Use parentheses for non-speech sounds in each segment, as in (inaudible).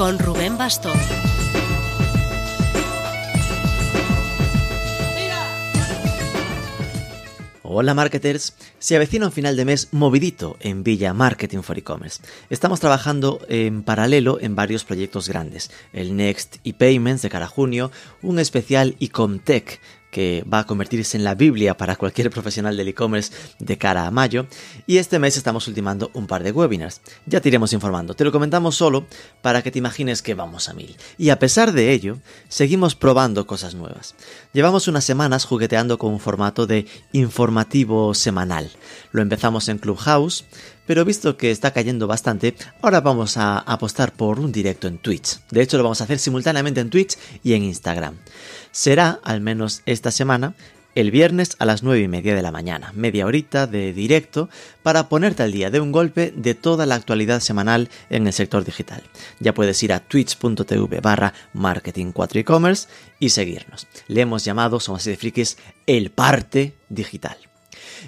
con Rubén Bastón. Hola marketers, se avecina un final de mes movidito en Villa Marketing for E-Commerce. Estamos trabajando en paralelo en varios proyectos grandes, el Next e-Payments de cara a junio, un especial e-Comtech que va a convertirse en la Biblia para cualquier profesional del e-commerce de cara a mayo. Y este mes estamos ultimando un par de webinars. Ya te iremos informando. Te lo comentamos solo para que te imagines que vamos a mil. Y a pesar de ello, seguimos probando cosas nuevas. Llevamos unas semanas jugueteando con un formato de informativo semanal. Lo empezamos en Clubhouse, pero visto que está cayendo bastante, ahora vamos a apostar por un directo en Twitch. De hecho, lo vamos a hacer simultáneamente en Twitch y en Instagram. Será, al menos esta semana, el viernes a las 9 y media de la mañana, media horita de directo para ponerte al día de un golpe de toda la actualidad semanal en el sector digital. Ya puedes ir a twitch.tv barra marketing 4 e-commerce y seguirnos. Le hemos llamado, somos así de frikis, el parte digital.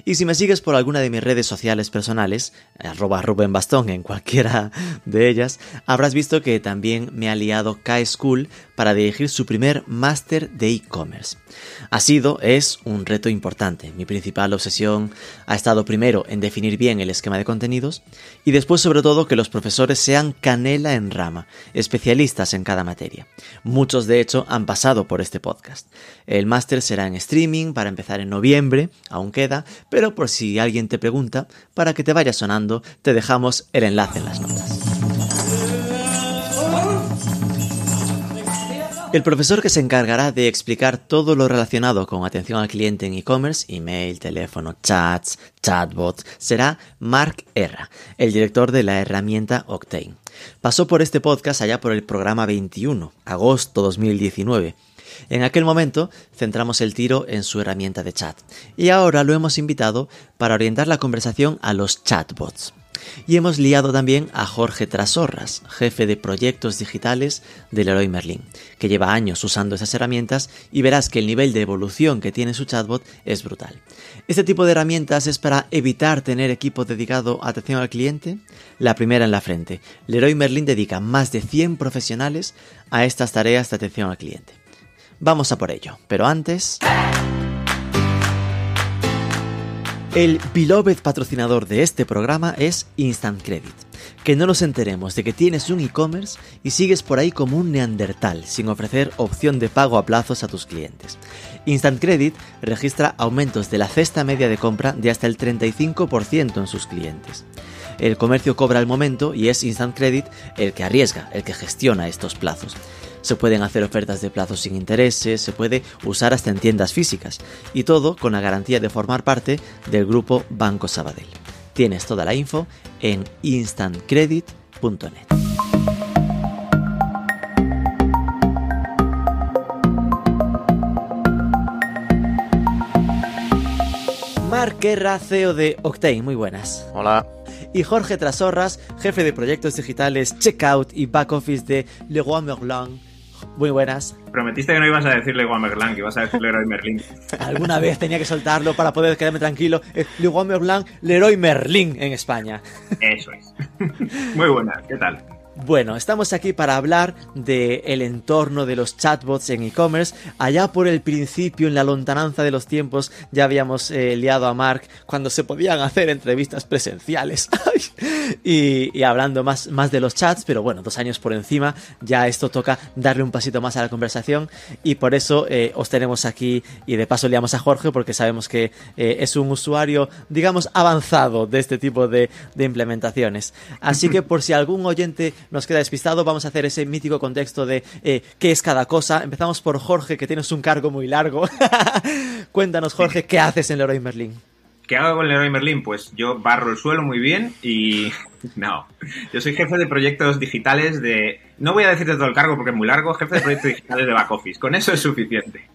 Y si me sigues por alguna de mis redes sociales personales, arroba Rubén en cualquiera de ellas, habrás visto que también me ha liado K-School para dirigir su primer máster de e-commerce. Ha sido, es un reto importante. Mi principal obsesión ha estado primero en definir bien el esquema de contenidos y después sobre todo que los profesores sean canela en rama, especialistas en cada materia. Muchos de hecho han pasado por este podcast. El máster será en streaming para empezar en noviembre, aún queda, pero por si alguien te pregunta, para que te vaya sonando, te dejamos el enlace en las notas. El profesor que se encargará de explicar todo lo relacionado con atención al cliente en e-commerce, email, teléfono, chats, chatbots, será Mark Erra, el director de la herramienta Octane. Pasó por este podcast allá por el programa 21, agosto 2019. En aquel momento centramos el tiro en su herramienta de chat y ahora lo hemos invitado para orientar la conversación a los chatbots. Y hemos liado también a Jorge Trasorras, jefe de proyectos digitales del Leroy Merlin, que lleva años usando esas herramientas y verás que el nivel de evolución que tiene su chatbot es brutal. Este tipo de herramientas es para evitar tener equipo dedicado a atención al cliente. La primera en la frente. Leroy Merlin dedica más de 100 profesionales a estas tareas de atención al cliente. Vamos a por ello, pero antes... El beloved patrocinador de este programa es Instant Credit. Que no nos enteremos de que tienes un e-commerce y sigues por ahí como un neandertal sin ofrecer opción de pago a plazos a tus clientes. Instant Credit registra aumentos de la cesta media de compra de hasta el 35% en sus clientes. El comercio cobra al momento y es Instant Credit el que arriesga, el que gestiona estos plazos. Se pueden hacer ofertas de plazos sin intereses, se puede usar hasta en tiendas físicas y todo con la garantía de formar parte del grupo Banco Sabadell. Tienes toda la info en instantcredit.net. Marc CEO de Octane, muy buenas. Hola. Y Jorge Trasorras, jefe de proyectos digitales, checkout y back office de Leroy Merlin. Muy buenas. Prometiste que no ibas a decirle Merlin, que ibas a decirle Leroy Merlin. (laughs) Alguna vez tenía que soltarlo para poder quedarme tranquilo. Es Leroy Merlin, Leroy Merlin en España. Eso es. (laughs) Muy buenas, ¿qué tal? Bueno, estamos aquí para hablar del el entorno de los chatbots en e-commerce. Allá por el principio, en la lontananza de los tiempos, ya habíamos eh, liado a Mark cuando se podían hacer entrevistas presenciales. (laughs) y, hablando más, más de los chats, pero bueno, dos años por encima, ya esto toca darle un pasito más a la conversación. Y por eso eh, os tenemos aquí y de paso liamos a Jorge porque sabemos que eh, es un usuario, digamos, avanzado de este tipo de implementaciones. Así que por si algún oyente nos queda despistado, vamos a hacer ese mítico contexto de eh, qué es cada cosa. Empezamos por Jorge, que tienes un cargo muy largo. (laughs) Cuéntanos, Jorge, ¿qué haces en Leroy Merlin? ¿Qué hago con Leroy Merlin? Pues yo barro el suelo muy bien y... (laughs) No, yo soy jefe de proyectos digitales de... No voy a decirte todo el cargo porque es muy largo, jefe de proyectos digitales de back office. Con eso es suficiente.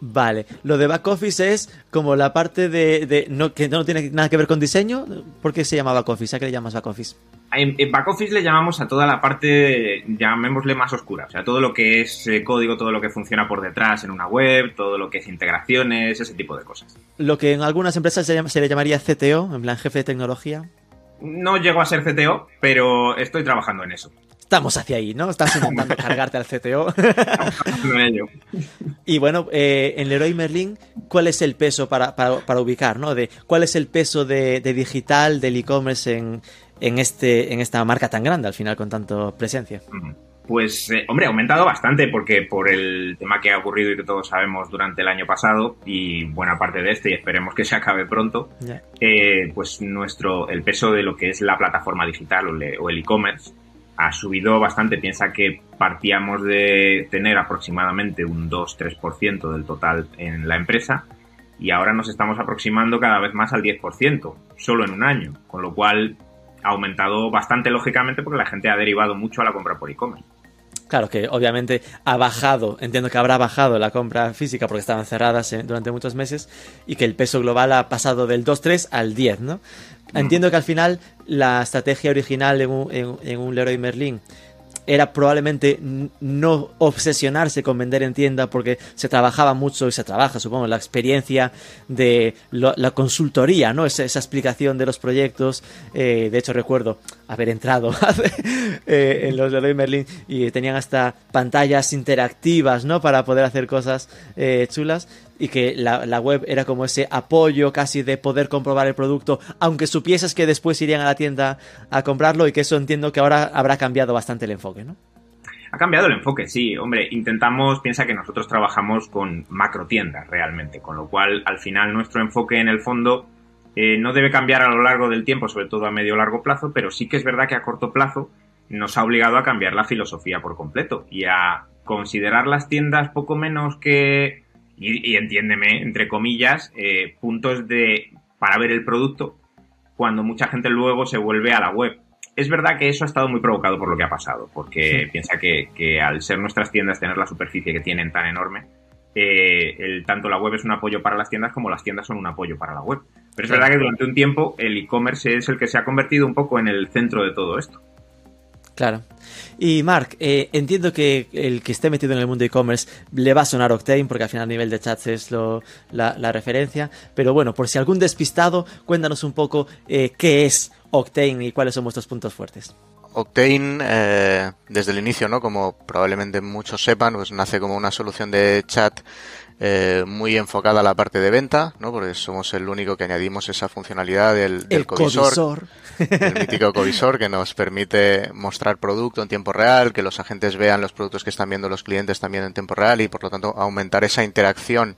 Vale, lo de back office es como la parte de, de no, que no tiene nada que ver con diseño. ¿Por qué se llama back office? ¿A qué le llamas back office? En, en back office le llamamos a toda la parte, llamémosle más oscura, o sea, todo lo que es eh, código, todo lo que funciona por detrás en una web, todo lo que es integraciones, ese tipo de cosas. Lo que en algunas empresas se, llama- se le llamaría CTO, en plan jefe de tecnología. No llego a ser CTO, pero estoy trabajando en eso. Estamos hacia ahí, ¿no? Estás intentando (laughs) cargarte al CTO. Trabajando en ello. (laughs) y bueno, eh, en Leroy Merlin, ¿cuál es el peso para, para- para ubicar, ¿no? De, ¿Cuál es el peso de, de digital, del e-commerce en, en, este, en esta marca tan grande, al final, con tanto presencia? Pues, eh, hombre, ha aumentado bastante porque por el tema que ha ocurrido y que todos sabemos durante el año pasado y buena parte de este y esperemos que se acabe pronto, eh, pues nuestro, el peso de lo que es la plataforma digital o, le- o el e-commerce ha subido bastante. Piensa que partíamos de tener aproximadamente un 2-3% del total en la empresa y ahora nos estamos aproximando cada vez más al 10%, solo en un año, con lo cual ha aumentado bastante lógicamente porque la gente ha derivado mucho a la compra por e-commerce. Claro que obviamente ha bajado, entiendo que habrá bajado la compra física porque estaban cerradas eh, durante muchos meses y que el peso global ha pasado del 2-3 al 10, ¿no? Entiendo que al final la estrategia original en un, en- en un Leroy Merlin era probablemente no obsesionarse con vender en tienda porque se trabajaba mucho y se trabaja, supongo, la experiencia de la consultoría, ¿no? Esa, esa explicación de los proyectos. Eh, de hecho, recuerdo haber entrado (laughs) eh, en los Leroy Merlin y tenían hasta pantallas interactivas, ¿no? Para poder hacer cosas eh, chulas y que la, web era como ese apoyo casi de poder comprobar el producto, aunque supieses que después irían a la tienda a comprarlo y que eso entiendo que ahora habrá cambiado bastante el enfoque, ¿no? Ha cambiado el enfoque, sí. Hombre, intentamos, piensa que nosotros trabajamos con macro tiendas realmente, con lo cual al final nuestro enfoque en el fondo eh, no debe cambiar a lo largo del tiempo, sobre todo a medio o largo plazo, pero sí que es verdad que a corto plazo nos ha obligado a cambiar la filosofía por completo y a considerar las tiendas poco menos que, y, y entiéndeme, entre comillas, eh, puntos de para ver el producto cuando mucha gente luego se vuelve a la web. Es verdad que eso ha estado muy provocado por lo que ha pasado, porque Sí. piensa que, que al ser nuestras tiendas tener la superficie que tienen tan enorme, eh, el, tanto la web es un apoyo para las tiendas como las tiendas son un apoyo para la web. Pero es verdad que durante un tiempo el e-commerce es el que se ha convertido un poco en el centro de todo esto. Claro. Y Mark, eh, entiendo que el que esté metido en el mundo e-commerce le va a sonar Octane, porque al final a nivel de chats es lo, la, la referencia. Pero bueno, por si algún despistado, cuéntanos un poco eh, qué es Octane y cuáles son vuestros puntos fuertes. Octane, eh, desde el inicio, ¿no? Como probablemente muchos sepan, pues nace como una solución de chat eh, muy enfocada a la parte de venta, ¿no? Porque somos el único que añadimos esa funcionalidad del, del el covisor. el mítico covisor que nos permite mostrar producto en tiempo real, que los agentes vean los productos que están viendo los clientes también en tiempo real y por lo tanto aumentar esa interacción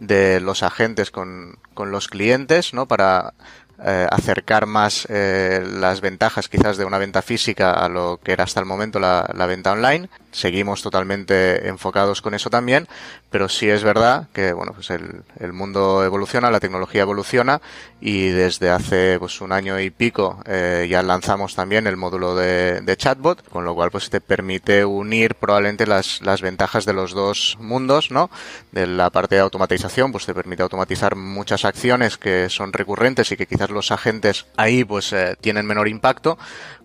de los agentes con, con los clientes, ¿no? Para eh, acercar más eh, las ventajas quizás de una venta física a lo que era hasta el momento la, la venta online. Seguimos totalmente enfocados con eso también, pero sí es verdad que bueno pues el, el mundo evoluciona, la tecnología evoluciona y desde hace pues un año y pico eh, ya lanzamos también el módulo de, de chatbot, con lo cual pues te permite unir probablemente las, las ventajas de los dos mundos, ¿no? De la parte de automatización, pues te permite automatizar muchas acciones que son recurrentes y que quizás los agentes ahí pues eh, tienen menor impacto,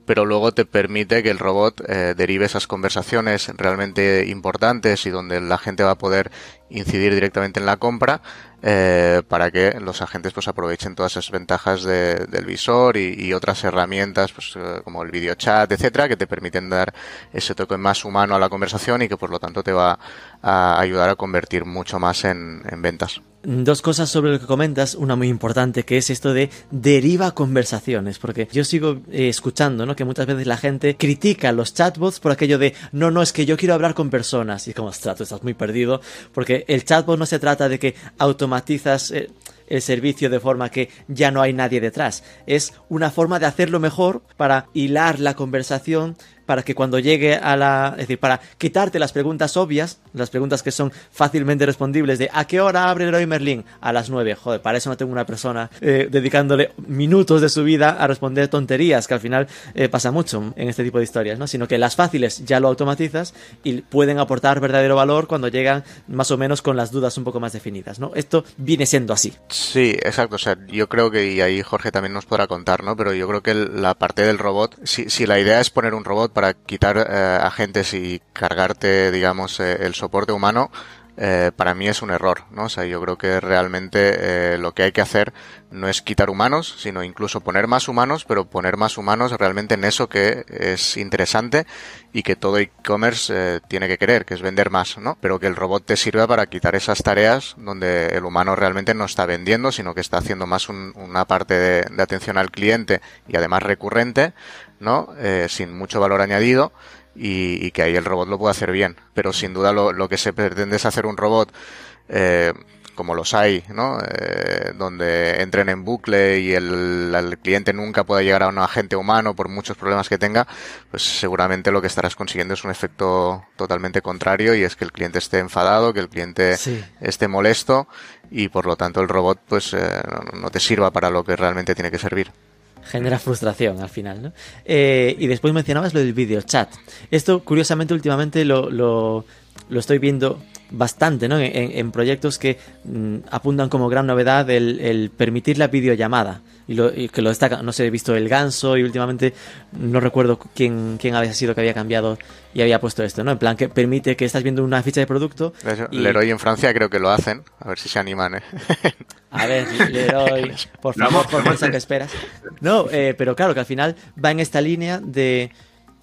pero luego te permite que el robot eh, derive esas conversaciones realmente importantes y donde la gente va a poder incidir directamente en la compra eh, para que los agentes pues aprovechen todas esas ventajas de- del visor y, otras herramientas pues eh, como el video chat etcétera que te permiten dar ese toque más humano a la conversación y que por lo tanto te va a ayudar a convertir mucho más en, en ventas. Dos cosas sobre lo que comentas, una muy importante que es esto de deriva conversaciones, porque yo sigo eh, escuchando, ¿no? Que muchas veces la gente critica los chatbots por aquello de, no, no, es que yo quiero hablar con personas, y es como, ostras, tú estás muy perdido, porque el chatbot no se trata de que automatizas eh, el servicio de forma que ya no hay nadie detrás, es una forma de hacerlo mejor para hilar la conversación para que cuando llegue a la... Es decir, para quitarte las preguntas obvias, las preguntas que son fácilmente respondibles de ¿a qué hora abre Leroy Merlin? A las 9. Joder, para eso no tengo una persona eh, dedicándole minutos de su vida a responder tonterías, que al final eh, pasa mucho en este tipo de historias, ¿no? Sino que las fáciles ya lo automatizas y pueden aportar verdadero valor cuando llegan más o menos con las dudas un poco más definidas, ¿no? Esto viene siendo así. Sí, exacto. O sea, yo creo que, y ahí Jorge también nos podrá contar, ¿no? Pero yo creo que la parte del robot, si, si la idea es poner un robot para quitar eh, agentes y cargarte, digamos, eh, el soporte humano, eh, para mí es un error, ¿no? O sea, yo creo que realmente lo que hay que hacer no es quitar humanos, sino incluso poner más humanos, pero poner más humanos realmente en eso que es interesante y que todo e-commerce tiene que querer, que es vender más, ¿no? Pero que el robot te sirva para quitar esas tareas donde el humano realmente no está vendiendo, sino que está haciendo más una parte de, atención al cliente y además recurrente, ¿no? Eh, sin mucho valor añadido y, que ahí el robot lo puede hacer bien. Pero sin duda lo, lo que se pretende es hacer un robot eh, como los hay, ¿no? Eh, donde entren en bucle y el, el, cliente nunca pueda llegar a un agente humano por muchos problemas que tenga, pues seguramente lo que estarás consiguiendo es un efecto totalmente contrario y es que el cliente esté enfadado, que el cliente sí. esté molesto y por lo tanto el robot pues eh, no te sirva para lo que realmente tiene que servir genera frustración al final, ¿no? Eh, y después mencionabas lo del video chat. Esto, curiosamente, últimamente lo, lo, lo estoy viendo bastante, ¿no? En, en proyectos que mm, apuntan como gran novedad el, el permitir la videollamada. Y, lo, y, que lo destaca, no sé, he visto el ganso y últimamente no recuerdo quién, quién había sido que había cambiado y había puesto esto, ¿no? En plan, que permite que estás viendo una ficha de producto. y... Leroy en Francia creo que lo hacen, a ver si se animan, ¿eh? (laughs) A ver, Leroy, por favor, por favor, que esperas. No, eh, pero claro, que al final va en esta línea de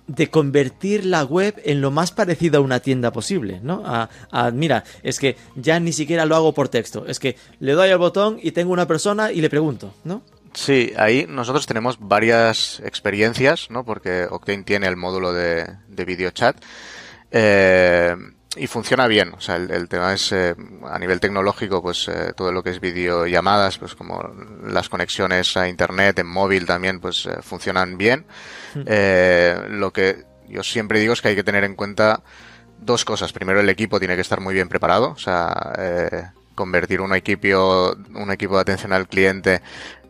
de convertir la web en lo más parecido a una tienda posible, ¿no? A, a, mira, es que ya ni siquiera lo hago por texto, es que le doy al botón y tengo una persona y le pregunto, ¿no? Sí, ahí nosotros tenemos varias experiencias, ¿no? Porque Octane tiene el módulo de, de video chat. Eh, y funciona bien. O sea, el, el tema es eh, a nivel tecnológico, pues eh, todo lo que es videollamadas, pues como las conexiones a internet, en móvil también, pues eh, funcionan bien. lo que yo siempre digo es que hay que tener en cuenta dos cosas. Primero, el equipo tiene que estar muy bien preparado. O sea, convertir un equipo, un equipo de atención al cliente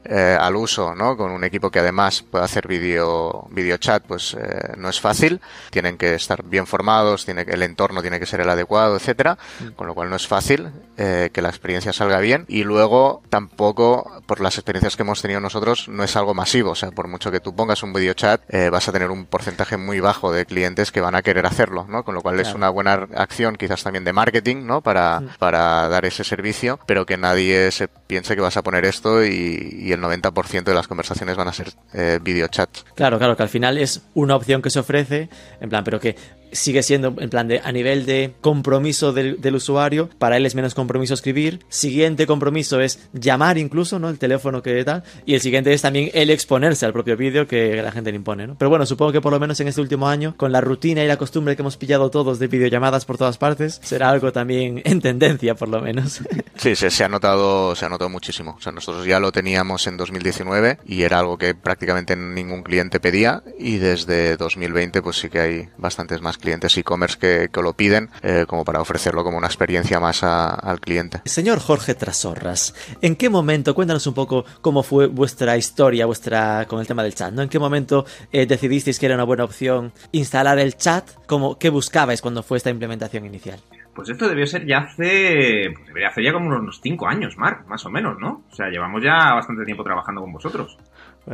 eh, al uso, ¿no? Con un equipo que además puede hacer video, video chat, pues eh, no es fácil. Tienen que estar bien formados, tiene que, el entorno tiene que ser el adecuado, etcétera. Con lo cual no es fácil eh, que la experiencia salga bien. Y luego tampoco, por las experiencias que hemos tenido nosotros, no es algo masivo. O sea, por mucho que tú pongas un video chat, eh, vas a tener un porcentaje muy bajo de clientes que van a querer hacerlo, ¿no? Con lo cual claro. es una buena acción, quizás también de marketing, ¿no? Para, mm. para dar ese servicio, pero que nadie se piense que vas a poner esto y, y el 90% de las conversaciones van a ser eh, video chat. Claro, claro, que al final es una opción que se ofrece, en plan, pero que sigue siendo en plan de a nivel de compromiso del, del, usuario, para él es menos compromiso escribir. Siguiente compromiso es llamar incluso, ¿no? El teléfono que tal. Y el siguiente es también el exponerse al propio vídeo que la gente le impone, ¿no? Pero bueno, supongo que por lo menos en este último año, con la rutina y la costumbre que hemos pillado todos de videollamadas por todas partes, será algo también (laughs) en tendencia, por lo menos. (laughs) Sí, se, se ha notado, se ha notado muchísimo. O sea, nosotros ya lo teníamos en 2019 y era algo que prácticamente ningún cliente pedía y desde 2020 pues sí que hay bastantes más clientes e-commerce que, que, lo piden eh, como para ofrecerlo como una experiencia más a, al cliente. Señor Jorge Trasorras, ¿en qué momento, cuéntanos un poco cómo fue vuestra historia vuestra con el tema del chat, ¿no? ¿En qué momento eh, decidisteis que era una buena opción instalar el chat? ¿Cómo, ¿Qué buscabais cuando fue esta implementación inicial? Pues esto debió ser ya hace. Pues debería hacer ya como unos 5 años, Mark, más o menos, ¿no? O sea, llevamos ya bastante tiempo trabajando con vosotros.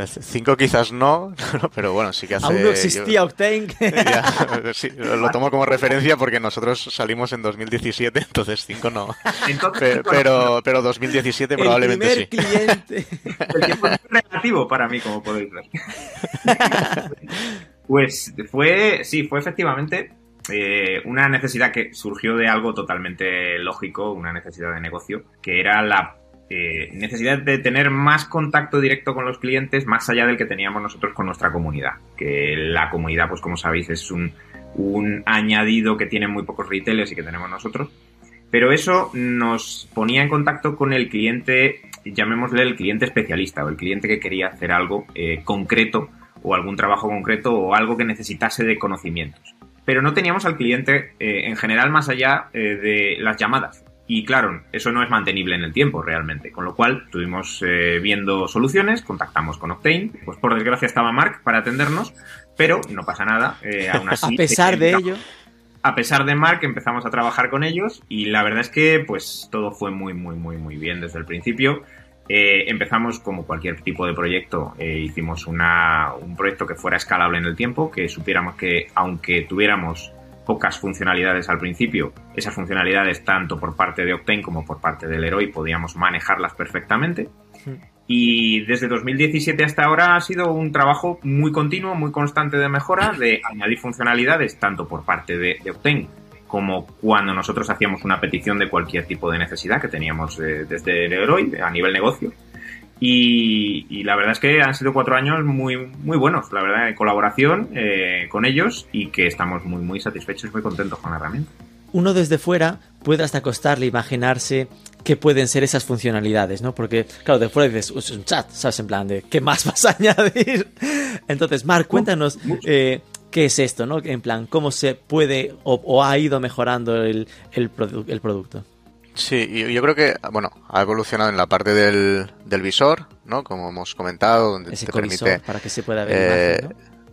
Cinco quizás (laughs) no, pero bueno, sí que hace... Aún no existía yo, Octane. (laughs) Ya, sí, lo tomo como referencia porque nosotros salimos en 2017, (laughs) entonces cinco no. Entonces, pero, pero, pero 2017 probablemente El primer sí. cliente. El tiempo es relativo para mí, como podéis ver. Pues fue, sí, fue efectivamente eh, una necesidad que surgió de algo totalmente lógico, una necesidad de negocio, que era la eh, necesidad de tener más contacto directo con los clientes más allá del que teníamos nosotros con nuestra comunidad. Que la comunidad, pues como sabéis, es un, un añadido que tienen muy pocos retailers y que tenemos nosotros. Pero eso nos ponía en contacto con el cliente, llamémosle el cliente especialista o el cliente que quería hacer algo eh, concreto o algún trabajo concreto o algo que necesitase de conocimientos. Pero no teníamos al cliente eh, en general más allá de las llamadas. Y claro, eso no es mantenible en el tiempo realmente. Con lo cual estuvimos eh, viendo soluciones, contactamos con Octane. Pues por desgracia estaba Mark para atendernos, pero no pasa nada. aún (laughs) así, a pesar de ello. A pesar de Mark empezamos a trabajar con ellos y la verdad es que pues todo fue muy muy muy muy bien desde el principio. Eh, empezamos como cualquier tipo de proyecto, eh, hicimos una, un proyecto que fuera escalable en el tiempo, que supiéramos que aunque tuviéramos pocas funcionalidades al principio, esas funcionalidades tanto por parte de Octane como por parte del Heroi podíamos manejarlas perfectamente. Y desde 2017 hasta ahora ha sido un trabajo muy continuo, muy constante de mejora, de añadir funcionalidades tanto por parte de, de Octane como cuando nosotros hacíamos una petición de cualquier tipo de necesidad que teníamos desde el Heroi a nivel negocio. Y, la verdad es que han sido cuatro años muy, muy buenos, la verdad, de colaboración eh, con ellos y que estamos muy, muy satisfechos y muy contentos con la herramienta. Uno desde fuera puede hasta costarle imaginarse qué pueden ser esas funcionalidades, ¿no? Porque, claro, de fuera dices, es un chat, ¿sabes? En plan de, ¿qué más (laughs) vas a añadir? Entonces, Marc, cuéntanos, eh, qué es esto, ¿no? En plan, cómo se puede o, ha ido mejorando el, el, producto. Sí, yo creo que, bueno, ha evolucionado en la parte del, del visor, ¿no? Como hemos comentado, donde te permite... Para que se pueda ver eh,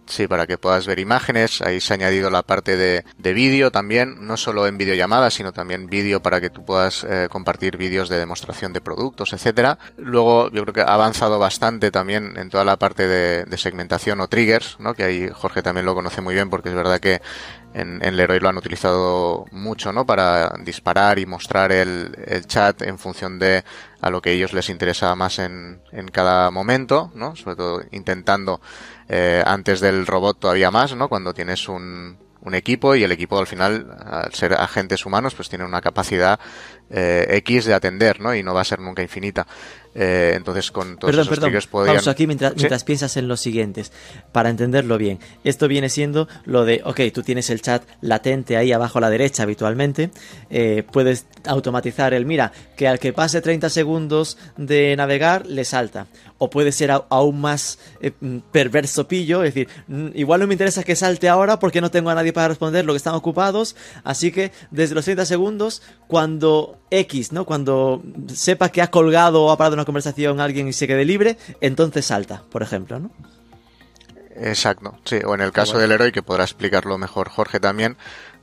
Sí, para que puedas ver imágenes. Ahí se ha añadido la parte de, de vídeo también, no solo en videollamadas, sino también vídeo para que tú puedas eh, compartir vídeos de demostración de productos, etcétera. Luego, yo creo que ha avanzado bastante también en toda la parte de, de segmentación o triggers, ¿no? Que ahí Jorge también lo conoce muy bien porque es verdad que en, en Leroy lo han utilizado mucho, ¿no? Para disparar y mostrar el, el, chat en función de a lo que ellos les interesa más en, en cada momento, ¿no? Sobre todo intentando eh, antes del robot todavía más, ¿no? Cuando tienes un, un equipo y el equipo al final, al ser agentes humanos, pues tiene una capacidad eh, X de atender, ¿no? Y no va a ser nunca infinita. Eh, entonces, con todos perdón, esos perdón. triggers. Pausa aquí mientras, mientras piensas en los siguientes, para entenderlo bien. Esto viene siendo lo de, ok, tú tienes el chat latente ahí abajo a la derecha habitualmente, eh, puedes automatizar el, mira, que al que pase 30 segundos de navegar, le salta. O puede ser aún más eh, perverso pillo, es decir, igual no me interesa que salte ahora porque no tengo a nadie para responder lo que están ocupados, así que desde los 30 segundos, cuando X, ¿no? Cuando sepa que ha colgado o ha parado una conversación alguien y se quede libre, entonces salta, por ejemplo, ¿no? Exacto, sí, o en el caso del héroe, que podrá explicarlo mejor Jorge también,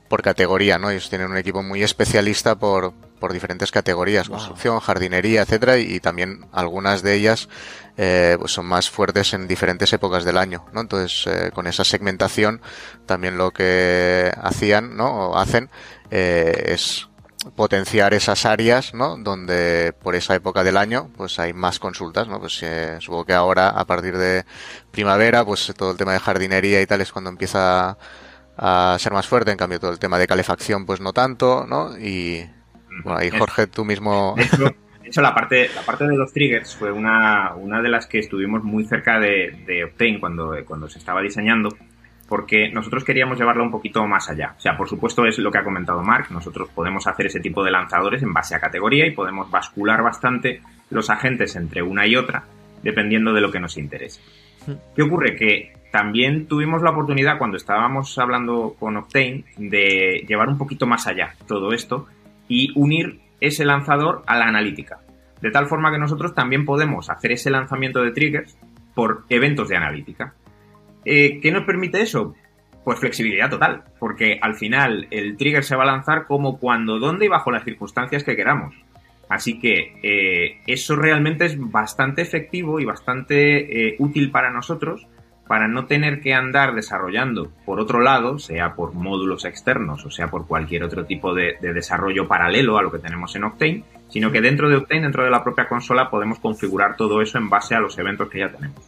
por categoría, ¿no? Ellos tienen un equipo muy especialista por, por diferentes categorías, construcción, jardinería, etcétera, y, también algunas de ellas eh, pues son más fuertes en diferentes épocas del año, ¿no? Entonces, eh, con esa segmentación, también lo que hacían, ¿no? O hacen eh, es potenciar esas áreas, ¿no? Donde por esa época del año, pues hay más consultas, ¿no? Pues eh, supongo que ahora, a partir de primavera, pues todo el tema de jardinería y tal es cuando empieza a ser más fuerte, en cambio todo el tema de calefacción, pues no tanto, ¿no? Y, bueno, ahí Jorge, tú mismo... De hecho, la parte, la parte de los triggers fue una, una de las que estuvimos muy cerca de, de Obtain cuando, cuando se estaba diseñando porque nosotros queríamos llevarlo un poquito más allá. O sea, por supuesto es lo que ha comentado Mark, nosotros podemos hacer ese tipo de lanzadores en base a categoría y podemos bascular bastante los agentes entre una y otra, dependiendo de lo que nos interese. ¿Qué ocurre? Que también tuvimos la oportunidad cuando estábamos hablando con Octane de llevar un poquito más allá todo esto y unir ese lanzador a la analítica. De tal forma que nosotros también podemos hacer ese lanzamiento de triggers por eventos de analítica. Eh, ¿Qué nos permite eso? Pues flexibilidad total, porque al final el trigger se va a lanzar como cuando, dónde y bajo las circunstancias que queramos. Así que eh, eso realmente es bastante efectivo y bastante eh, útil para nosotros para no tener que andar desarrollando por otro lado, sea por módulos externos o sea por cualquier otro tipo de, de, desarrollo paralelo a lo que tenemos en Octane, sino que dentro de Octane, dentro de la propia consola, podemos configurar todo eso en base a los eventos que ya tenemos.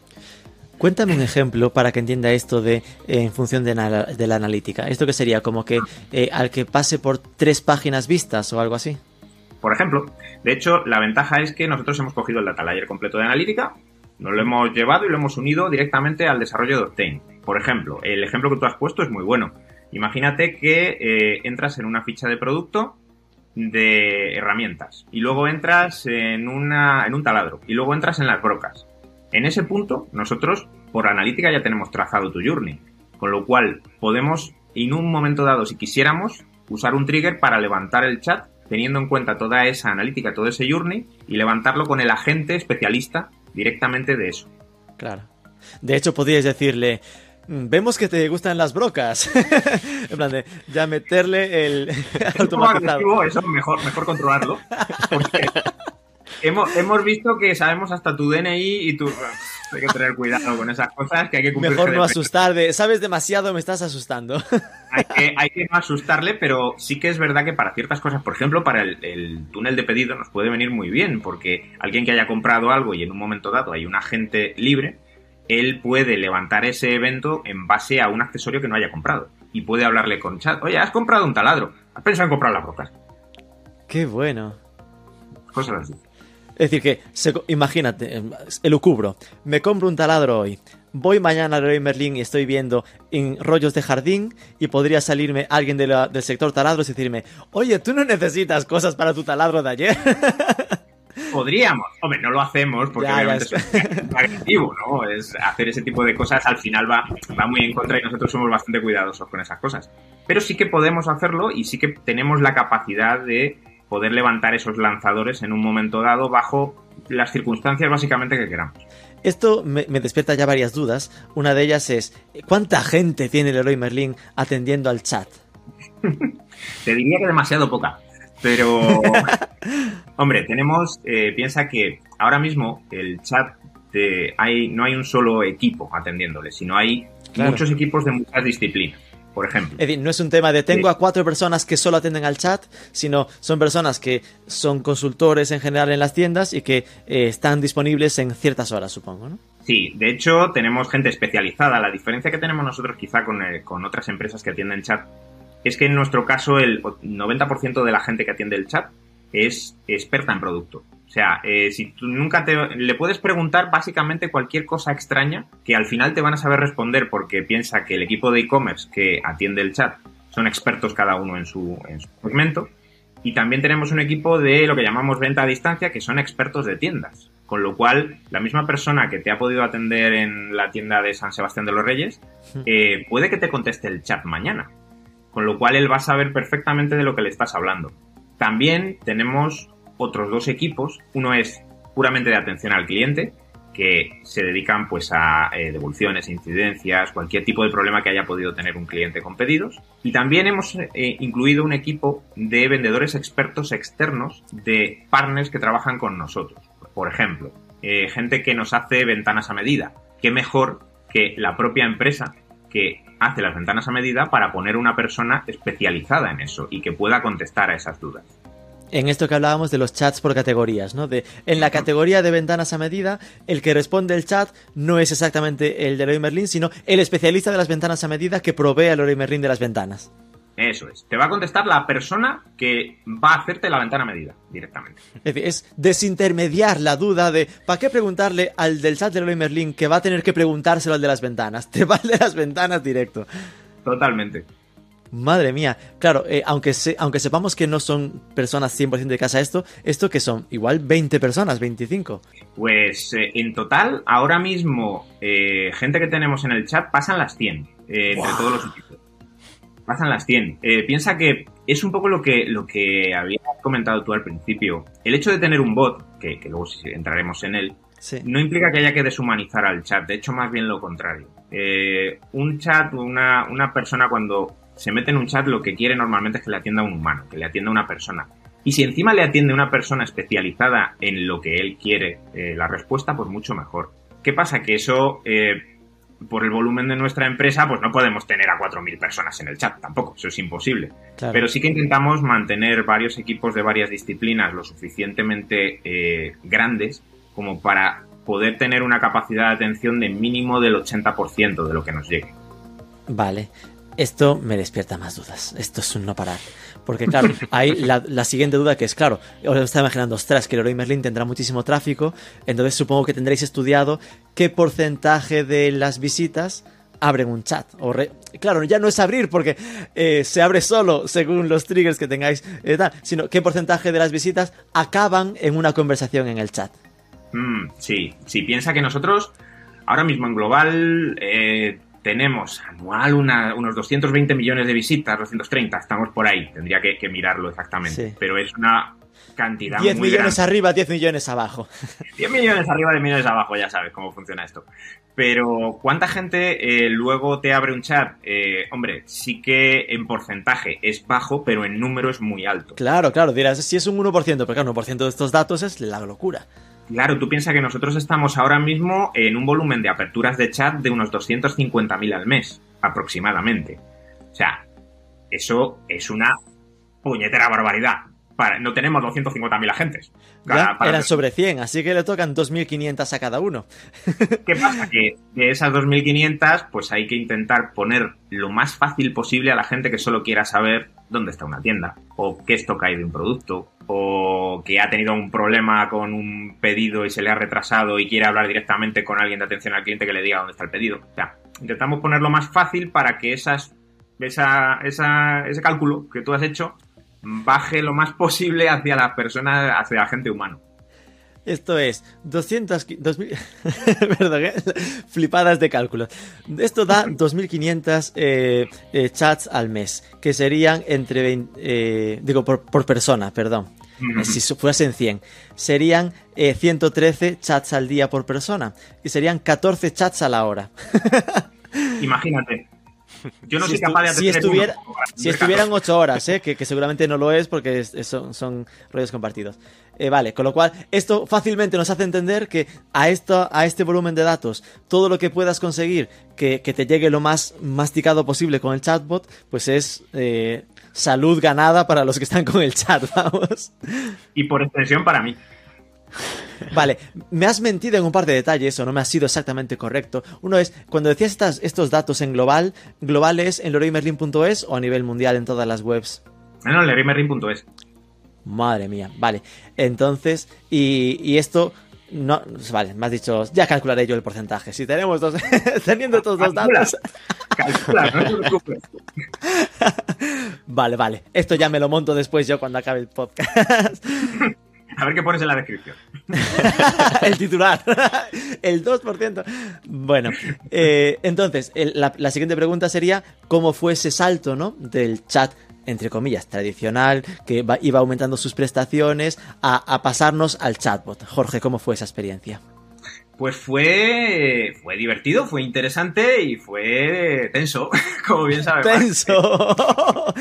Cuéntame un ejemplo para que entienda esto de eh, en función de, la analítica. ¿Esto que sería? ¿Como que eh, al que pase por tres páginas vistas o algo así? Por ejemplo, de hecho, la ventaja es que nosotros hemos cogido el data layer completo de analítica, nos lo hemos llevado y lo hemos unido directamente al desarrollo de Octane. Por ejemplo, el ejemplo que tú has puesto es muy bueno. Imagínate que eh, entras en una ficha de producto de herramientas y luego entras en, una, en un taladro y luego entras en las brocas. En ese punto, nosotros por analítica ya tenemos trazado tu journey. Con lo cual, podemos, en un momento dado, si quisiéramos, usar un trigger para levantar el chat, teniendo en cuenta toda esa analítica, todo ese journey, y levantarlo con el agente especialista directamente de eso. Claro. De hecho, podrías decirle, "Mm, vemos que te gustan las brocas. (laughs) en plan de, ya meterle el (laughs) automatizado. agresivo, eso mejor, mejor controlarlo. Porque hemos, hemos visto que sabemos hasta tu DNI y tu... Hay que tener cuidado con esas cosas, que hay que cumplir Mejor no asustar de, sabes demasiado, me estás asustando. (laughs) hay que, hay que no asustarle, pero sí que es verdad que para ciertas cosas, por ejemplo, para el, el túnel de pedido nos puede venir muy bien, porque alguien que haya comprado algo y en un momento dado hay un agente libre, él puede levantar ese evento en base a un accesorio que no haya comprado. Y puede hablarle con chat, oye, has comprado un taladro, has pensado en comprar las rocas. Qué bueno. Cosas así. Es decir, que, se imagínate, elucubro, me compro un taladro hoy, voy mañana al Leroy Merlin y estoy viendo en rollos de jardín y podría salirme alguien de la- del sector taladros y decirme, oye, tú no necesitas cosas para tu taladro de ayer. (laughs) Podríamos, hombre, no lo hacemos porque Ya, ya obviamente es- es (laughs) agresivo, ¿no? Es hacer ese tipo de cosas al final va, va muy en contra y nosotros somos bastante cuidadosos con esas cosas. Pero sí que podemos hacerlo y sí que tenemos la capacidad de poder levantar esos lanzadores en un momento dado bajo las circunstancias básicamente que queramos. Esto me, me despierta ya varias dudas. Una de ellas es, ¿cuánta gente tiene el Leroy Merlin atendiendo al chat? (laughs) Te diría que demasiado poca. Pero, (laughs) hombre, tenemos, eh, piensa que ahora mismo el chat de, hay, no hay un solo equipo atendiéndole, sino hay Claro. muchos equipos de muchas disciplinas. Por ejemplo, Es decir, no es un tema de tengo a cuatro personas que solo atienden al chat, sino son personas que son consultores en general en las tiendas y que eh, están disponibles en ciertas horas, supongo, ¿no? Sí, de hecho tenemos gente especializada. La diferencia que tenemos nosotros quizá con, con otras empresas que atienden chat es que en nuestro caso el 90% de la gente que atiende el chat es experta en producto. O sea, eh, si tú nunca te... Le puedes preguntar básicamente cualquier cosa extraña que al final te van a saber responder porque piensa que el equipo de e-commerce que atiende el chat son expertos cada uno en su, en su segmento. Y también tenemos un equipo de lo que llamamos venta a distancia, que son expertos de tiendas. Con lo cual, la misma persona que te ha podido atender en la tienda de San Sebastián de los Reyes, eh, puede que te conteste el chat mañana. Con lo cual, él va a saber perfectamente de lo que le estás hablando. También tenemos otros dos equipos. Uno es puramente de atención al cliente, que se dedican pues a eh, devoluciones, incidencias, cualquier tipo de problema que haya podido tener un cliente con pedidos. Y también hemos eh, incluido un equipo de vendedores expertos externos de partners que trabajan con nosotros. Por ejemplo, eh, gente que nos hace ventanas a medida. ¿Qué mejor que la propia empresa que hace las ventanas a medida para poner una persona especializada en eso y que pueda contestar a esas dudas? En esto que hablábamos de los chats por categorías, ¿no? De, en la categoría de ventanas a medida, el que responde el chat no es exactamente el de Leroy Merlin, sino el especialista de las ventanas a medida que provee al Leroy Merlin de las ventanas. Eso es. Te va a contestar la persona que va a hacerte la ventana a medida directamente. Es decir, es desintermediar la duda de ¿para qué preguntarle al del chat de Leroy Merlin que va a tener que preguntárselo al de las ventanas? (laughs) Te va al de las ventanas directo. Totalmente. Madre mía, claro, eh, aunque, se- aunque sepamos que no son personas 100% de casa esto, esto que son igual 20 personas, 25. Pues eh, en total, ahora mismo, eh, gente que tenemos en el chat pasan las 100 eh, entre todos los equipos. Pasan las 100. Eh, piensa que es un poco lo que, lo que habías comentado tú al principio. El hecho de tener un bot, que, que luego entraremos en él, Sí. no implica que haya que deshumanizar al chat, de hecho más bien lo contrario. Eh, un chat, una, una persona cuando se mete en un chat lo que quiere normalmente es que le atienda un humano, que le atienda una persona. Y si encima le atiende una persona especializada en lo que él quiere eh, la respuesta, pues mucho mejor. ¿Qué pasa? Que eso, eh, por el volumen de nuestra empresa, pues no podemos tener a 4.000 personas en el chat, tampoco, eso es imposible. Claro. Pero sí que intentamos mantener varios equipos de varias disciplinas lo suficientemente eh, grandes como para poder tener una capacidad de atención de mínimo del 80% de lo que nos llegue. Vale. Esto me despierta más dudas. Esto es un no parar. Porque, claro, (laughs) hay la, la siguiente duda que es, claro, os estaba imaginando, ostras, que el Leroy Merlin tendrá muchísimo tráfico, entonces supongo que tendréis estudiado qué porcentaje de las visitas abren un chat. O re- Claro, ya no es abrir porque eh, se abre solo según los triggers que tengáis, eh, tal, sino qué porcentaje de las visitas acaban en una conversación en el chat. Mm, sí, sí, piensa que nosotros ahora mismo en global eh, tenemos anual una- unos 220 millones de visitas, 230, estamos por ahí, tendría que, que mirarlo exactamente, Sí. pero es una cantidad 10 muy millones grande. arriba, 10 millones abajo. (laughs) 10 millones arriba de millones abajo, ya sabes cómo funciona esto. Pero, ¿cuánta gente eh, luego te abre un chat? Eh, hombre, sí que en porcentaje es bajo, pero en número es muy alto. Claro, claro, dirás, si es un 1%, pero claro, 1% de estos datos es la locura. Claro, tú piensas que nosotros estamos ahora mismo en un volumen de aperturas de chat de unos 250.000 al mes, aproximadamente. O sea, eso es una puñetera barbaridad. Para, no tenemos 250.000 agentes. Cada- Ya para- eran sobre 100, así que le tocan 2.500 a cada uno. (laughs) ¿Qué pasa? Que de esas 2.500, pues hay que intentar poner lo más fácil posible a la gente que solo quiera saber dónde está una tienda, o qué stock hay de un producto, o que ha tenido un problema con un pedido y se le ha retrasado y quiere hablar directamente con alguien de atención al cliente que le diga dónde está el pedido. O sea, intentamos ponerlo más fácil para que esas, esa, esa, ese cálculo que tú has hecho baje lo más posible hacia la persona, hacia la gente humano. Esto es 200... qui- 2000 (laughs) Perdón, ¿eh? flipadas de cálculo. Esto da 2.500 eh, eh, chats al mes, que serían entre 20... eh, digo, por, por persona, perdón. Si fuesen 100, serían eh, 113 chats al día por persona y serían 14 chats a la hora. (laughs) Imagínate. Yo no si, soy capaz de si hacer estuviera, uno para si estuvieran 14. 8 horas, ¿eh? que, que seguramente no lo es porque es- son, son rollos compartidos. Eh, vale, con lo cual, esto fácilmente nos hace entender que a, esto, a este volumen de datos, todo lo que puedas conseguir que, que te llegue lo más masticado posible con el chatbot, pues es eh, salud ganada para los que están con el chat, (laughs) vamos. Y por extensión para mí. Vale, me has mentido en un par de detalles o no me has sido exactamente correcto. Uno es, cuando decías estas, estos datos en global, ¿global es en loreymerlin.es o a nivel mundial en todas las webs? No, no, lerymerlin.es. Madre mía, vale. Entonces, y, y esto, no, vale, me has dicho, ya calcularé yo el porcentaje. Si tenemos dos, (laughs) teniendo estos dos Calcula. datos, Calcula, no te preocupes. (laughs) vale, vale. Esto ya me lo monto después yo cuando acabe el podcast. A ver qué pones en la descripción. (laughs) el titular, el 2%. Bueno, eh, entonces, el- la, la siguiente pregunta sería, ¿cómo fue ese salto, no? Del chat, entre comillas, tradicional, que va- iba aumentando sus prestaciones, a, a pasarnos al chatbot. Jorge, ¿cómo fue esa experiencia? Pues fue, fue divertido, fue interesante y fue tenso, (laughs) como bien sabes. ¡Tenso! (laughs)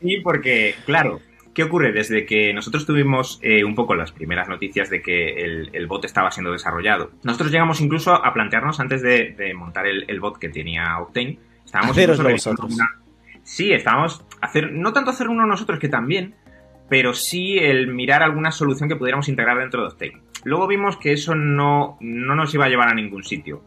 Sí, porque, claro, ¿qué ocurre? Desde que nosotros tuvimos eh, un poco las primeras noticias de que el, el bot estaba siendo desarrollado, nosotros llegamos incluso a plantearnos antes de, de montar el, el bot que tenía Octane, estábamos incluso revisando una- Sí, estábamos no tanto hacer uno nosotros que también, pero sí el mirar alguna solución que pudiéramos integrar dentro de Octane. Luego vimos que eso no, no nos iba a llevar a ningún sitio.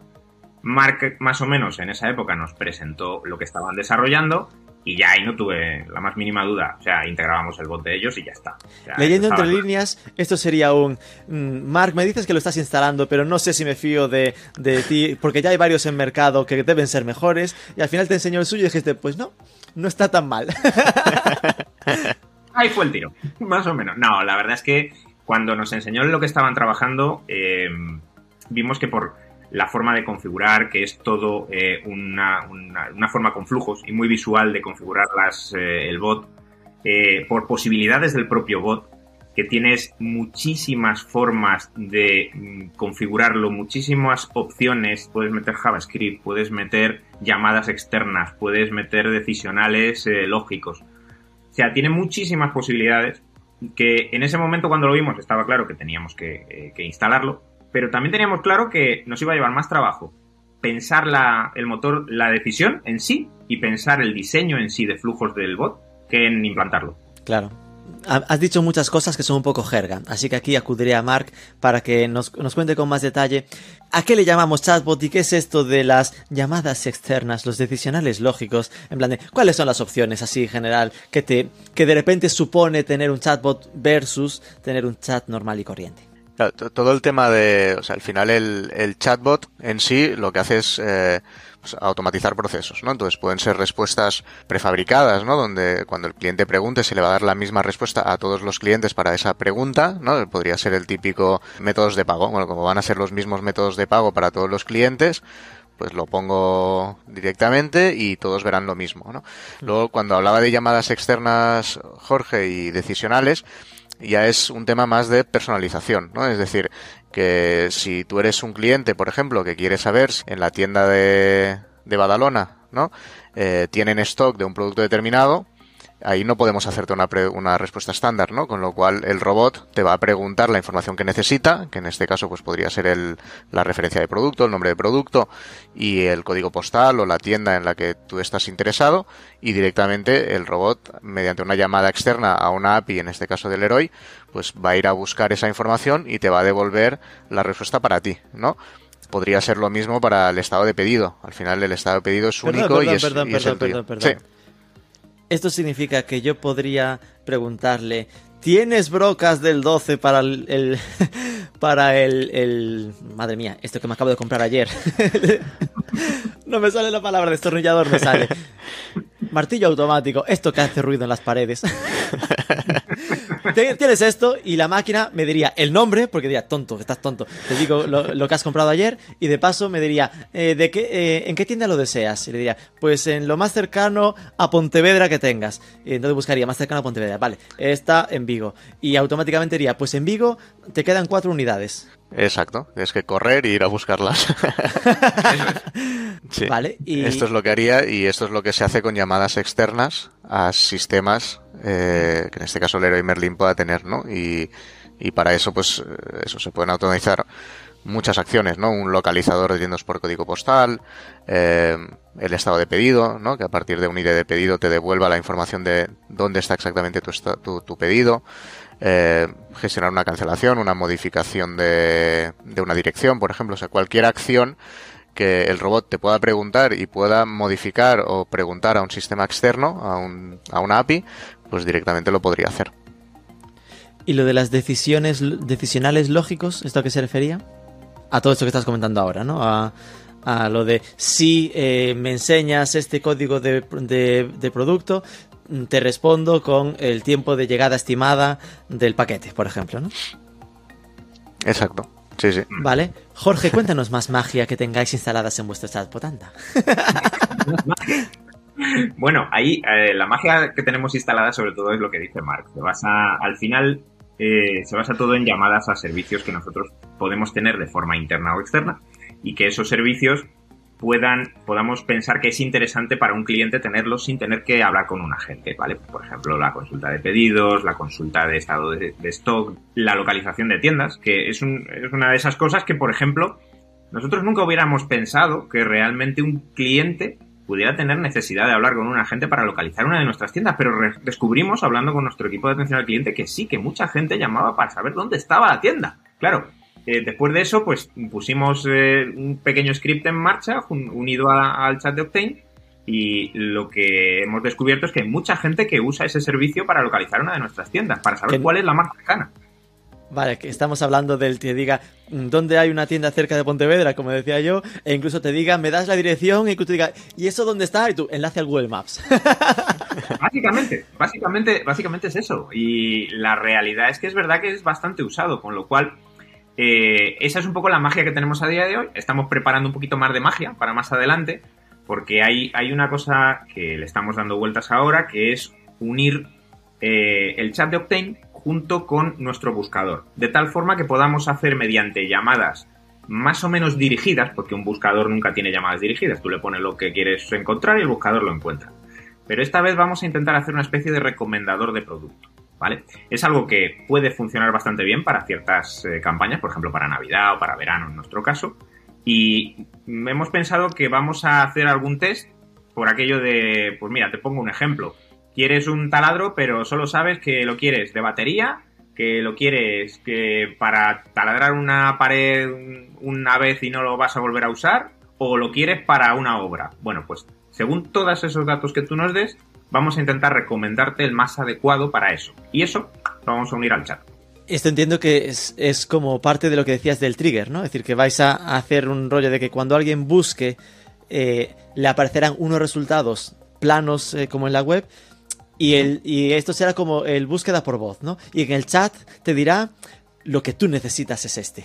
Mark, más o menos en esa época, nos presentó lo que estaban desarrollando y ya ahí no tuve la más mínima duda. O sea, integrábamos el bot de ellos y ya está. O sea, Leyendo entre líneas, esto sería un... mm, Mark, me dices que lo estás instalando, pero no sé si me fío de, de ti, porque ya hay varios en mercado que deben ser mejores, y al final te enseñó el suyo y dijiste, pues no, no está tan mal. (laughs) Ahí fue el tiro, más o menos. No, la verdad es que cuando nos enseñó lo que estaban trabajando, eh, vimos que por la forma de configurar, que es todo eh, una, una- forma con flujos y muy visual de configurar las, eh, el bot, eh, por posibilidades del propio bot, que tienes muchísimas formas de mm, configurarlo, muchísimas opciones, puedes meter JavaScript, puedes meter llamadas externas, puedes meter decisionales lógicos. O sea, tiene muchísimas posibilidades que en ese momento cuando lo vimos estaba claro que teníamos que instalarlo, pero también teníamos claro que nos iba a llevar más trabajo pensar la, el motor, la decisión en sí y pensar el diseño en sí de flujos del bot que en implantarlo. Claro. Ha- Has dicho muchas cosas que son un poco jerga, así que aquí acudiré a Mark para que nos, nos cuente con más detalle a qué le llamamos chatbot y qué es esto de las llamadas externas, los decisionales lógicos, en plan de cuáles son las opciones así en general que te que de repente supone tener un chatbot versus tener un chat normal y corriente. Claro, todo el tema de, o sea, al final el, el chatbot en sí lo que hace es, eh, pues, automatizar procesos, ¿no? Entonces pueden ser respuestas prefabricadas, ¿no? Donde cuando el cliente pregunte se le va a dar la misma respuesta a todos los clientes para esa pregunta, ¿no? Podría ser el típico métodos de pago. Bueno, como van a ser los mismos métodos de pago para todos los clientes, pues lo pongo directamente y todos verán lo mismo, ¿no? Luego, cuando hablaba de llamadas externas, Jorge, y decisionales, ya es un tema más de personalización, ¿no? Es decir, que si tú eres un cliente, por ejemplo, que quiere saber si en la tienda de, de Badalona, ¿no? Eh, tienen stock de un producto determinado, ahí no podemos hacerte una, una respuesta estándar, ¿no? Con lo cual el robot te va a preguntar la información que necesita, que en este caso pues podría ser el, la referencia de producto, el nombre de producto y el código postal o la tienda en la que tú estás interesado y directamente el robot mediante una llamada externa a una API, en este caso del Heroi, pues va a ir a buscar esa información y te va a devolver la respuesta para ti, ¿no? Podría ser lo mismo para el estado de pedido. Al final el estado de pedido es único y es, perdón, y es perdón, el tuyo. perdón, perdón. Sí. Esto significa que yo podría preguntarle, ¿tienes brocas del 12 para el... el- (laughs) para el, el- Madre mía, esto que me acabo de comprar ayer. (laughs) no me sale la palabra destornillador, me sale. (laughs) Martillo automático, esto que hace ruido en las paredes. (laughs) Tienes esto y la máquina me diría el nombre, porque diría, tonto, estás tonto. Te digo lo, lo que has comprado ayer y de paso me diría, eh, ¿de qué, eh, ¿en qué tienda lo deseas? Y le diría, pues en lo más cercano a Pontevedra que tengas. Y entonces buscaría más cercano a Pontevedra. Vale, está en Vigo. Y automáticamente diría, pues en Vigo te quedan cuatro unidades. Exacto, tienes que correr y ir a buscarlas. (laughs) Sí. Vale, y- Esto es lo que haría y esto es lo que se hace con llamadas externas a sistemas eh, que en este caso el Leroy Merlin pueda tener, ¿no? Y, y para eso, pues, eh, eso se pueden automatizar muchas acciones, ¿no? Un localizador de tiendas por código postal, eh, el estado de pedido, ¿no? Que a partir de un ID de pedido te devuelva la información de dónde está exactamente tu, tu, tu pedido, gestionar una cancelación, una modificación de, de una dirección, por ejemplo, o sea, cualquier acción que el robot te pueda preguntar y pueda modificar o preguntar a un sistema externo, a, un, a una API, pues directamente lo podría hacer. ¿Y lo de las decisiones decisionales lógicos, esto a qué se refería? A todo esto que estás comentando ahora, ¿no? A, a lo de si eh, me enseñas este código de, de- de producto, te respondo con el tiempo de llegada estimada del paquete, por ejemplo, ¿no? Exacto. Sí, sí. Vale. Jorge, cuéntanos más magia que tengáis instaladas en vuestro chatbot, anda. (laughs) Bueno, ahí eh, la magia que tenemos instalada sobre todo es lo que dice Mark. Se basa, al final, eh, se basa todo en llamadas a servicios que nosotros podemos tener de forma interna o externa y que esos servicios puedan, podamos pensar que es interesante para un cliente tenerlos sin tener que hablar con un agente, ¿vale? Por ejemplo, la consulta de pedidos, la consulta de estado de, stock, la localización de tiendas, que es una de esas cosas que, por ejemplo, nosotros nunca hubiéramos pensado que realmente un cliente pudiera tener necesidad de hablar con un agente para localizar una de nuestras tiendas, pero descubrimos, hablando con nuestro equipo de atención al cliente, que sí, que mucha gente llamaba para saber dónde estaba la tienda. Claro, eh, después de eso, pues pusimos eh, un pequeño script en marcha unido a- al chat de Octane y lo que hemos descubierto es que hay mucha gente que usa ese servicio para localizar una de nuestras tiendas, para saber cuál es la más cercana. Vale, que estamos hablando del que diga mm, dónde hay una tienda cerca de Pontevedra, como decía yo, e incluso te diga, me das la dirección y que tú digas, ¿y eso dónde está? Y tú, enlace al Google Maps. (laughs) Básicamente, básicamente, básicamente es eso. Y la realidad es que es verdad que es bastante usado, con lo cual eh, esa es un poco la magia que tenemos a día de hoy. Estamos preparando un poquito más de magia para más adelante, porque hay, hay una cosa que le estamos dando vueltas ahora, que es unir eh, el chat de Octane junto con nuestro buscador, de tal forma que podamos hacer mediante llamadas más o menos dirigidas, porque un buscador nunca tiene llamadas dirigidas, tú le pones lo que quieres encontrar y el buscador lo encuentra. Pero esta vez vamos a intentar hacer una especie de recomendador de producto, ¿vale? Es algo que puede funcionar bastante bien para ciertas eh, campañas, por ejemplo para Navidad o para verano en nuestro caso, y hemos pensado que vamos a hacer algún test por aquello de, pues mira, te pongo un ejemplo. Quieres un taladro, pero solo sabes que lo quieres de batería, que lo quieres que para taladrar una pared una vez y no lo vas a volver a usar, o lo quieres para una obra. Bueno, pues según todos esos datos que tú nos des, vamos a intentar recomendarte el más adecuado para eso. Y eso lo vamos a unir al chat. Esto entiendo que es, como parte de lo que decías del trigger, ¿no? Es decir, que vais a hacer un rollo de que cuando alguien busque eh, le aparecerán unos resultados planos eh, como en la web y, el, y esto será como el búsqueda por voz, ¿no? Y en el chat te dirá lo que tú necesitas es este.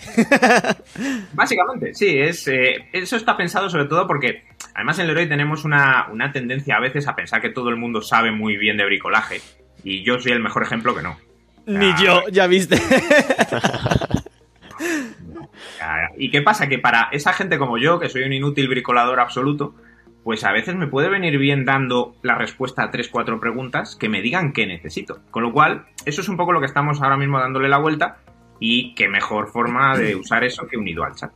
(laughs) Básicamente, sí, es, eh, eso está pensado sobre todo porque además en Leroy tenemos una, una tendencia a veces a pensar que todo el mundo sabe muy bien de bricolaje y yo soy el mejor ejemplo que no. Ni yo, ya viste. (laughs) ¿Y qué pasa? Que para esa gente como yo, que soy un inútil bricolador absoluto, pues a veces me puede venir bien dando la respuesta a tres, cuatro preguntas que me digan qué necesito. Con lo cual, eso es un poco lo que estamos ahora mismo dándole la vuelta y qué mejor forma de (clears throat) usar eso que unido al chat.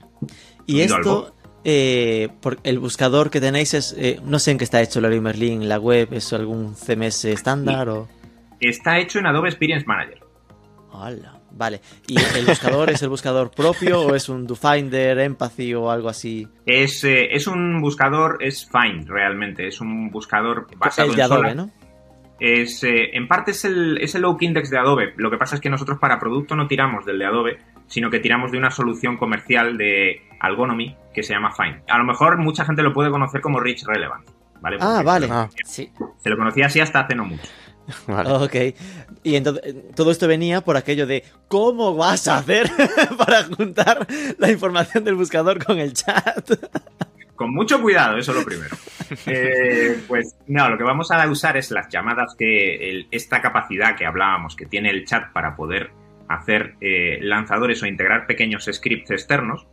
Y esto, eh, por el buscador que tenéis es, eh, no sé en qué está hecho Leroy Merlin, la web, ¿es algún CMS estándar o...? Está hecho en Adobe Experience Manager. Hola. Vale. ¿Y el buscador es el buscador propio o es un DoFinder, Empathy o algo así? Es, eh, es un buscador, es Find realmente. Es un buscador basado el de en Adobe. ¿no? Es, eh, en parte es el, es el Oak Index de Adobe. Lo que pasa es que nosotros para producto no tiramos del de Adobe, sino que tiramos de una solución comercial de Algonomy que se llama Find. A lo mejor mucha gente lo puede conocer como Rich Relevant. ¿vale? Ah, vale. se Ah. Sí. Se lo conocía así hasta hace no mucho. (laughs) Vale. Ok. Y entonces todo esto venía por aquello de ¿cómo vas a hacer (laughs) para juntar la información del buscador con el chat? (laughs) Con mucho cuidado, eso es lo primero. Eh, pues no, lo que vamos a usar es las llamadas que el- esta capacidad que hablábamos que tiene el chat para poder hacer eh, lanzadores o integrar pequeños scripts externos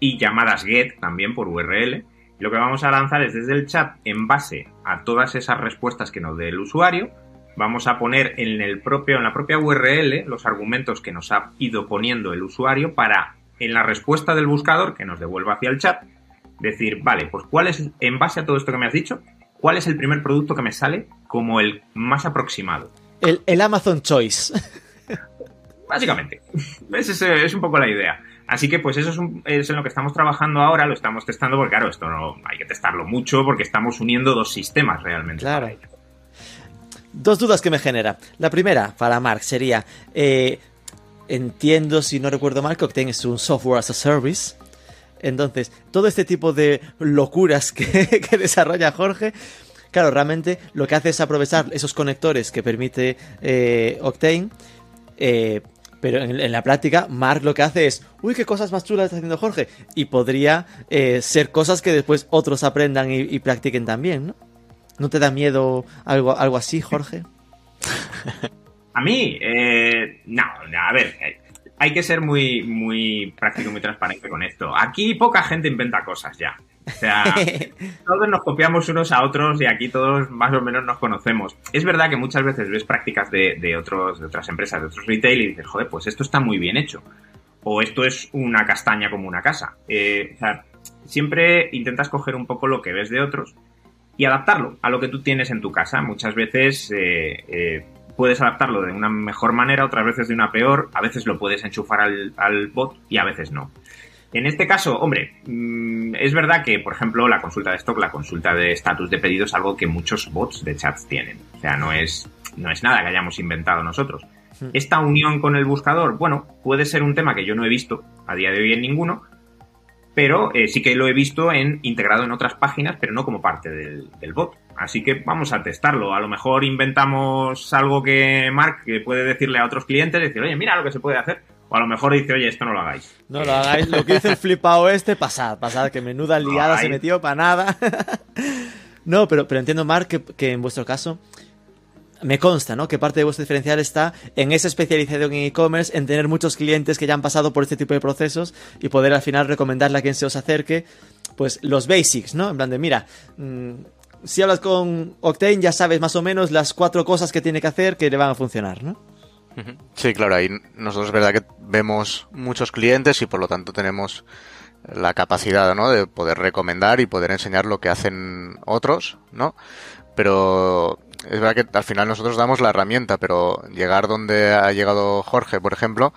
y llamadas get también por URL. Lo que vamos a lanzar es desde el chat en base a todas esas respuestas que nos dé el usuario. Vamos a poner en el propio, en la propia URL los argumentos que nos ha ido poniendo el usuario para en la respuesta del buscador que nos devuelva hacia el chat decir, vale, pues cuál es, en base a todo esto que me has dicho, cuál es el primer producto que me sale como el más aproximado. El, el Amazon Choice. Básicamente. Ese es un poco la idea. Así que pues eso es, un- es en lo que estamos trabajando ahora, lo estamos testando porque claro, esto no hay que testarlo mucho porque estamos uniendo dos sistemas realmente. Claro. para ello. Dos dudas que me genera. La primera, para Mark, sería... eh, entiendo, si no recuerdo mal, que Octane es un software as a service. Entonces, todo este tipo de locuras (laughs) que, desarrolla Jorge, claro, realmente lo que hace es aprovechar esos conectores que permite eh, Octane. eh, pero en, en la práctica, Mark lo que hace es, uy, qué cosas más chulas está haciendo Jorge. Y podría eh, ser cosas que después otros aprendan y, y practiquen también, ¿no? ¿No te da miedo algo, algo así, Jorge? (laughs) A mí, eh, no, a ver, eh, hay que ser muy, muy práctico muy transparente con esto. Aquí poca gente inventa cosas ya. O sea, (laughs) todos nos copiamos unos a otros y aquí todos más o menos nos conocemos. Es verdad que muchas veces ves prácticas de, de otros, de otras empresas, de otros retail y dices, joder, pues esto está muy bien hecho. O esto es una castaña como una casa. Eh, o sea, siempre intentas coger un poco lo que ves de otros y adaptarlo a lo que tú tienes en tu casa. Muchas veces eh, eh, puedes adaptarlo de una mejor manera, otras veces de una peor, a veces lo puedes enchufar al, al bot y a veces no. En este caso, hombre, mm, es verdad que, por ejemplo, la consulta de stock, la consulta de estatus de pedido es algo que muchos bots de chats tienen. O sea, no es, no es nada que hayamos inventado nosotros. Esta unión con el buscador, bueno, puede ser un tema que yo no he visto a día de hoy en ninguno, pero eh, sí que lo he visto en integrado en otras páginas, pero no como parte del, del bot. Así que vamos a testarlo. A lo mejor inventamos algo que Mark que puede decirle a otros clientes, decir, oye, mira lo que se puede hacer. O a lo mejor dice, oye, esto no lo hagáis. No lo hagáis, lo que hizo el flipado este, pasad, pasad, que menuda liada se metió para nada. (laughs) no, pero, pero entiendo, Mark, que, que en vuestro caso me consta, ¿no? Que parte de vuestro diferencial está en esa especialización en e-commerce, en tener muchos clientes que ya han pasado por este tipo de procesos y poder al final recomendarle a quien se os acerque, pues los basics, ¿no? En plan de, mira, mm, si hablas con Octane ya sabes más o menos las cuatro cosas que tiene que hacer que le van a funcionar, ¿no? Sí, claro, ahí nosotros es verdad que vemos muchos clientes y por lo tanto tenemos la capacidad, ¿no? De poder recomendar y poder enseñar lo que hacen otros, ¿no? Pero es verdad que al final nosotros damos la herramienta, pero llegar donde ha llegado Jorge, por ejemplo,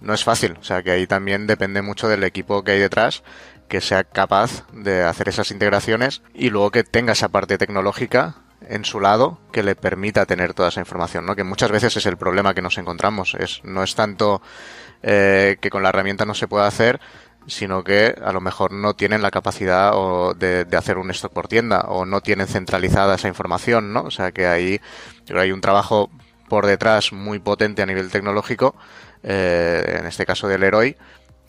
no es fácil. O sea que ahí también depende mucho del equipo que hay detrás que sea capaz de hacer esas integraciones y luego que tenga esa parte tecnológica en su lado que le permita tener toda esa información, ¿no? Que muchas veces es el problema que nos encontramos. Es, no es tanto eh, que con la herramienta no se pueda hacer, sino que a lo mejor no tienen la capacidad o de, hacer un stock por tienda o no tienen centralizada esa información, ¿no? O sea que ahí hay un trabajo por detrás muy potente a nivel tecnológico, eh, en este caso del Heroi,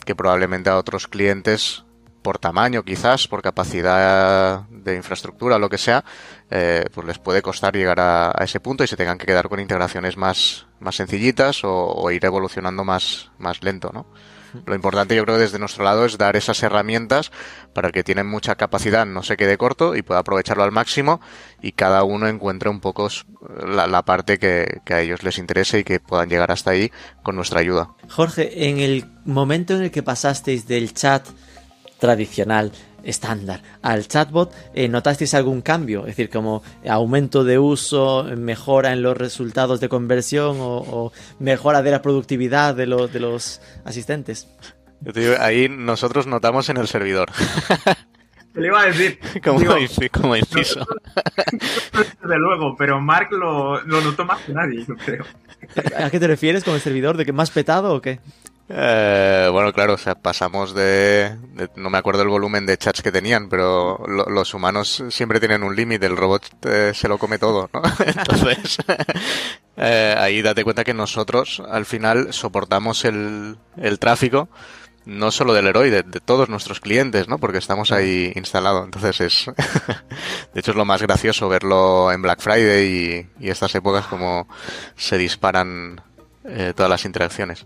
que probablemente a otros clientes por tamaño quizás, por capacidad de infraestructura, lo que sea, eh, pues les puede costar llegar a, ese punto y se tengan que quedar con integraciones más, más sencillitas o, o ir evolucionando más, más lento, ¿no? Lo importante yo creo desde nuestro lado es dar esas herramientas para que tienen mucha capacidad no se quede corto y pueda aprovecharlo al máximo y cada uno encuentre un poco la, parte que, que, a ellos les interese y que puedan llegar hasta ahí con nuestra ayuda. Jorge, en el momento en el que pasasteis del chat tradicional estándar al chatbot, eh, ¿notasteis algún cambio? Es decir, como aumento de uso, mejora en los resultados de conversión o, mejora de la productividad de, de los asistentes. ahí nosotros notamos en el servidor. (laughs) Le iba a decir. (laughs) como, como inciso. Desde luego, pero Mark lo, lo notó más que nadie, yo creo. ¿A qué te refieres con el servidor? ¿De que más petado o qué? Eh, bueno, claro, o sea, pasamos de, No me acuerdo el volumen de chats que tenían, pero los humanos siempre tienen un límite, el robot eh, se lo come todo, ¿no? (laughs) Entonces, (laughs) eh, ahí date cuenta que nosotros al final soportamos el, el tráfico no solo del héroe, de, todos nuestros clientes, ¿no? Porque estamos ahí instalados. Entonces es, (laughs) de hecho es lo más gracioso verlo en Black Friday y, y estas épocas como se disparan eh, todas las interacciones.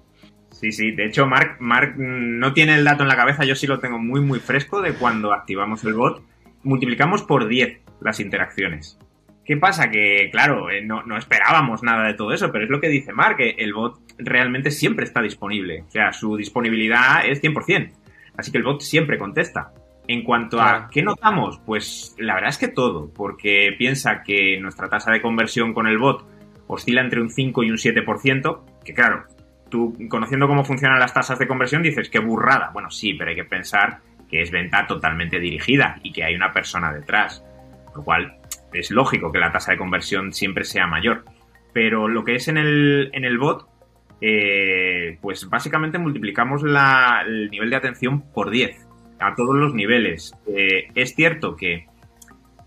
Sí, sí. De hecho, Mark, Mark no tiene el dato en la cabeza, yo sí lo tengo muy, muy fresco de cuando activamos el bot. Multiplicamos por 10 las interacciones. ¿Qué pasa? Que, claro, eh, no, no, esperábamos nada de todo eso, pero es lo que dice Mark, que el bot realmente siempre está disponible. O sea, su disponibilidad es 100%. Así que el bot siempre contesta. En cuanto a qué notamos, pues la verdad es que todo, porque piensa que nuestra tasa de conversión con el bot oscila entre un 5 y un 7%, que claro, tú conociendo cómo funcionan las tasas de conversión dices, qué burrada. Bueno, sí, pero hay que pensar que es venta totalmente dirigida y que hay una persona detrás. Lo cual es lógico que la tasa de conversión siempre sea mayor. Pero lo que es en el, en el bot, eh, pues básicamente multiplicamos el nivel de atención por 10 a todos los niveles. Eh, es cierto que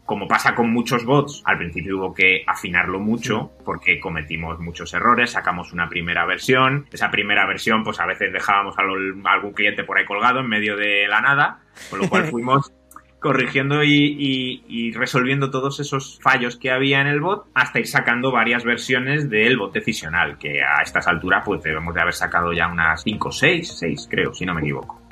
como pasa con muchos bots, al principio hubo que afinarlo mucho porque cometimos muchos errores, sacamos una primera versión, esa primera versión pues a veces dejábamos a, algún cliente por ahí colgado en medio de la nada, con lo cual (laughs) fuimos corrigiendo y, resolviendo todos esos fallos que había en el bot hasta ir sacando varias versiones del bot decisional, que a estas alturas pues debemos de haber sacado ya unas 5 o 6, 6 creo, si no me equivoco.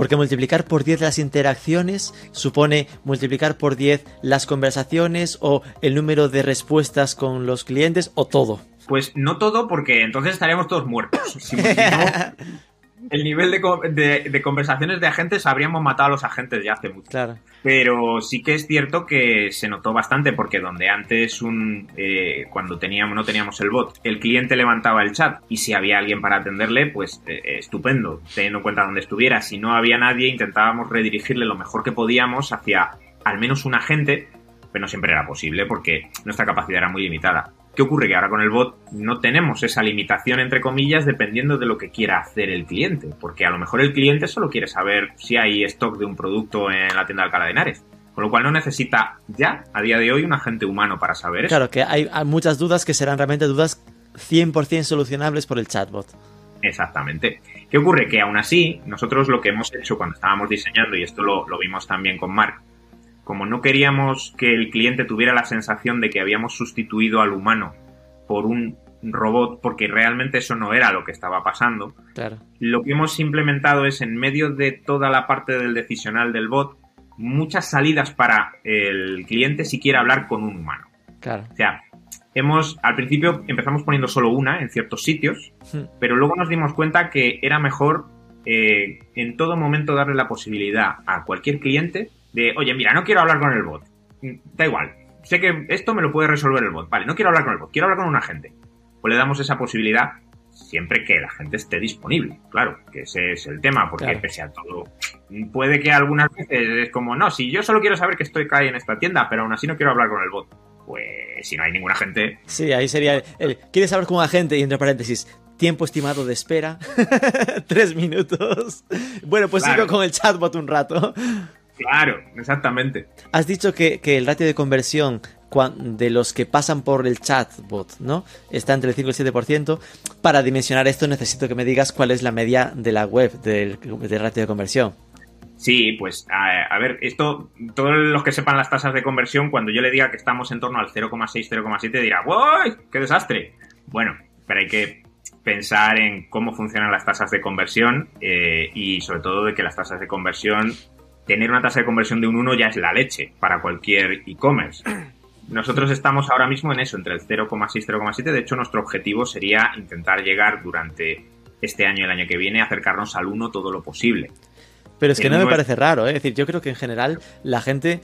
Porque multiplicar por 10 las interacciones supone multiplicar por 10 las conversaciones o el número de respuestas con los clientes o todo. Pues no todo, porque entonces estaríamos todos muertos. Si (laughs) el nivel de, conversaciones de agentes habríamos matado a los agentes ya hace mucho. Claro. Pero sí que es cierto que se notó bastante porque donde antes un eh, cuando teníamos no teníamos el bot, el cliente levantaba el chat y si había alguien para atenderle, pues eh, estupendo, teniendo en cuenta dónde estuviera. Si no había nadie, intentábamos redirigirle lo mejor que podíamos hacia al menos un agente, pero no siempre era posible porque nuestra capacidad era muy limitada. ¿Qué ocurre? Que ahora con el bot no tenemos esa limitación, entre comillas, dependiendo de lo que quiera hacer el cliente. Porque a lo mejor el cliente solo quiere saber si hay stock de un producto en la tienda de Alcalá de Henares. Con lo cual no necesita ya, a día de hoy, un agente humano para saber eso. Claro, que hay, muchas dudas que serán realmente dudas 100% solucionables por el chatbot. Exactamente. ¿Qué ocurre? Que aún así, nosotros lo que hemos hecho cuando estábamos diseñando, y esto lo, lo vimos también con Mark, como no queríamos que el cliente tuviera la sensación de que habíamos sustituido al humano por un robot, porque realmente eso no era lo que estaba pasando, lo que hemos implementado es en medio de toda la parte del decisional del bot, muchas salidas para el cliente si quiere hablar con un humano. O sea, hemos, al principio empezamos poniendo solo una en ciertos sitios, hmm. pero luego nos dimos cuenta que era mejor eh, en todo momento darle la posibilidad a cualquier cliente de, oye, mira, no quiero hablar con el bot. Mm, da igual. Sé que esto me lo puede resolver el bot. Vale, no quiero hablar con el bot, quiero hablar con un agente. Pues le damos esa posibilidad siempre que la gente esté disponible. Claro, que ese es el tema, porque pese a todo, puede que algunas veces es como, no, si yo solo quiero saber que estoy acá en esta tienda, pero aún así no quiero hablar con el bot. Pues si no hay ningún agente. Sí, ahí sería el, ¿quieres hablar con un agente? Y entre paréntesis, tiempo estimado de espera, (laughs) tres minutos. Bueno, pues Claro. sigo con el chatbot un rato. Claro, exactamente. Has dicho que, que el ratio de conversión de los que pasan por el chatbot, ¿no? Está entre el 5 y el 7%. Para dimensionar esto necesito que me digas cuál es la media de la web del, del ratio de conversión. Sí, pues a, a ver, esto, todos los que sepan las tasas de conversión, cuando yo le diga que estamos en torno al 0,6, 0,7, dirá, ¡Uy! ¡Qué desastre! Bueno, pero hay que pensar en cómo funcionan las tasas de conversión eh, y sobre todo de que las tasas de conversión, tener una tasa de conversión de un 1 ya es la leche para cualquier e-commerce. (clears throat) Nosotros estamos ahora mismo en eso, entre el 0,6 y 0,7. De hecho, nuestro objetivo sería intentar llegar durante este año y el año que viene a acercarnos al 1 todo lo posible. Pero es que El no me parece raro, ¿eh? Es decir, yo creo que en general la gente,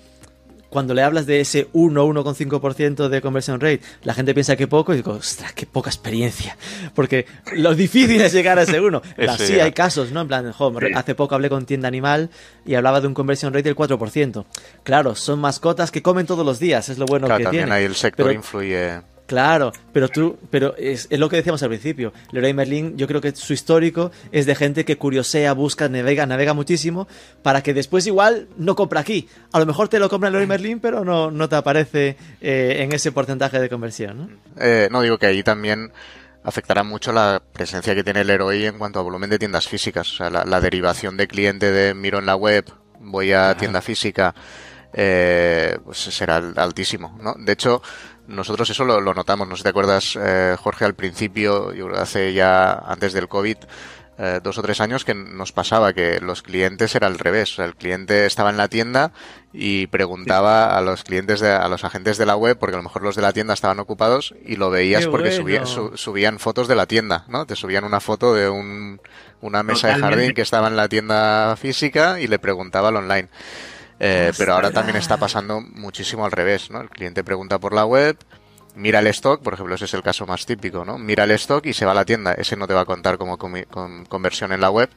cuando le hablas de ese 1, 1,5% de conversion rate, la gente piensa que poco y digo, ostras, qué poca experiencia. Porque lo difícil es llegar a ese 1. Eso sí, ya. hay casos, ¿no? En plan, jo, hace poco hablé con Tienda Animal y hablaba de un conversion rate del 4%. Claro, son mascotas que comen todos los días, es lo bueno Claro, que también tiene. ahí el sector Pero- influye. Claro, pero tú, pero es, es lo que decíamos al principio. Leroy Merlin, yo creo que su histórico es de gente que curiosea, busca, navega, navega muchísimo, para que después igual no compra aquí. A lo mejor te lo compra Leroy Merlin, pero no, no te aparece eh, en ese porcentaje de conversión, ¿no? Eh, no digo que ahí también afectará mucho la presencia que tiene el Heroi en cuanto a volumen de tiendas físicas. O sea, la, la derivación de cliente de miro en la web, voy a tienda física, eh, pues será al- altísimo, ¿no? De hecho, nosotros eso lo, lo notamos. No sé si te acuerdas, eh, Jorge, al principio, yo creo hace ya antes del COVID, eh, dos o tres años que nos pasaba que los clientes era al revés. O sea, el cliente estaba en la tienda y preguntaba a los clientes, de, a los agentes de la web, porque a lo mejor los de la tienda estaban ocupados y lo veías ¡Qué porque bueno! subía- su- subían fotos de la tienda, ¿no? Te subían una foto de un, una mesa de jardín que estaba en la tienda física y le preguntaba al online. Eh, pero ahora también está pasando muchísimo al revés, ¿no? El cliente pregunta por la web, mira el stock, por ejemplo, ese es el caso más típico, ¿no? Mira el stock y se va a la tienda. Ese no te va a contar como con conversión en la web,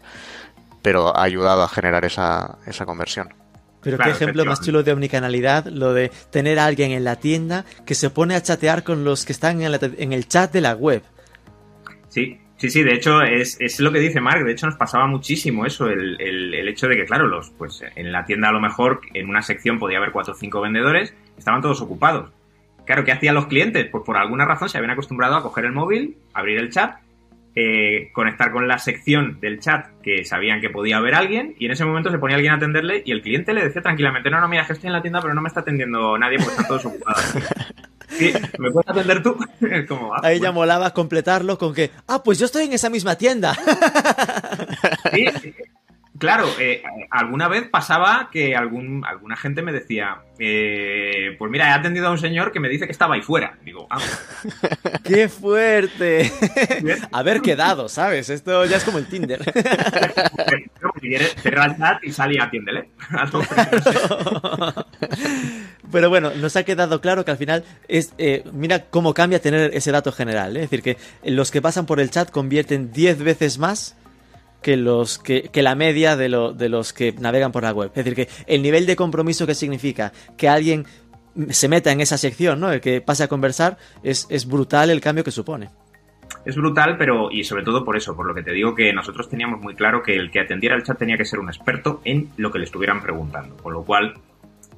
pero ha ayudado a generar esa, esa conversión. Pero Claro, qué ejemplo más chulo de omnicanalidad, lo de tener a alguien en la tienda que se pone a chatear con los que están en, la- en el chat de la web. Sí, sí, sí, de hecho es, es lo que dice Mark, de hecho nos pasaba muchísimo eso, el, el- hecho de que, claro, los, pues en la tienda a lo mejor en una sección podía haber cuatro o cinco vendedores, estaban todos ocupados. Claro, ¿qué hacían los clientes? Pues por alguna razón se habían acostumbrado a coger el móvil, abrir el chat, eh, conectar con la sección del chat que sabían que podía haber alguien y en ese momento se ponía alguien a atenderle y el cliente le decía tranquilamente, no, no, mira, que estoy en la tienda pero no me está atendiendo nadie porque están todos ocupados. (laughs) Sí, ¿Me puedes atender tú? (laughs) Como, ah, Ahí ya molaba completarlo con que, ah, pues yo estoy en esa misma tienda. Sí, claro, eh, alguna vez pasaba que algún, alguna gente me decía, eh, pues mira, he atendido a un señor que me dice que estaba ahí fuera. Digo, ah, (laughs) ¡Qué fuerte! Haber quedado, ¿sabes? Esto ya es como el Tinder. Cierra el chat y sal y atiéndele. Hazlo (laughs) primero. Pero bueno, nos ha quedado claro que al final es. eh, mira cómo cambia tener ese dato general. ¿eh? Es decir, que los que pasan por el chat convierten 10 veces más que los que, que la media de, de los que navegan por la web. Es decir, que el nivel de compromiso que significa que alguien se meta en esa sección, ¿no? El que pase a conversar, es, es brutal el cambio que supone. Es brutal, pero y sobre todo por eso, por lo que te digo que nosotros teníamos muy claro que el que atendiera el chat tenía que ser un experto en lo que le estuvieran preguntando. Con lo cual,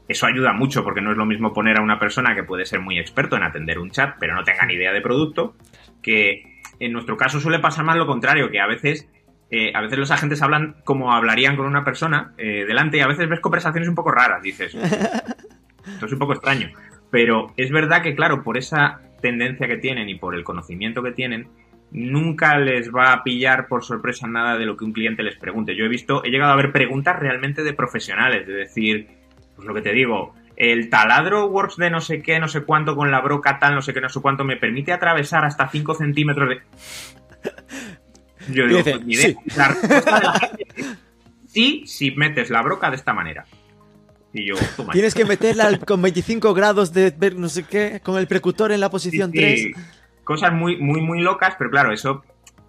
eso ayuda mucho porque no es lo mismo poner a una persona que puede ser muy experto en atender un chat, pero no tenga ni idea de producto, que en nuestro caso suele pasar más lo contrario, que a veces, eh, a veces los agentes hablan como hablarían con una persona eh, delante y a veces ves conversaciones un poco raras, dices. (laughs) Esto es un poco extraño. Pero es verdad que, claro, por esa tendencia que tienen y por el conocimiento que tienen, nunca les va a pillar por sorpresa nada de lo que un cliente les pregunte. Yo he visto, he llegado a ver preguntas realmente de profesionales, de decir, pues lo que te digo, el taladro works de no sé qué, no sé cuánto, con la broca tal, no sé qué, no sé cuánto, me permite atravesar hasta 5 centímetros de... Yo digo, dice, pues, ni idea. sí. La respuesta de (laughs) es, sí, si metes la broca de esta manera. Y yo, toma. Tienes que meterla con 25 grados de ver no sé qué, con el precutor en la posición Sí, 3. sí. Cosas muy, muy, muy locas, pero claro, eso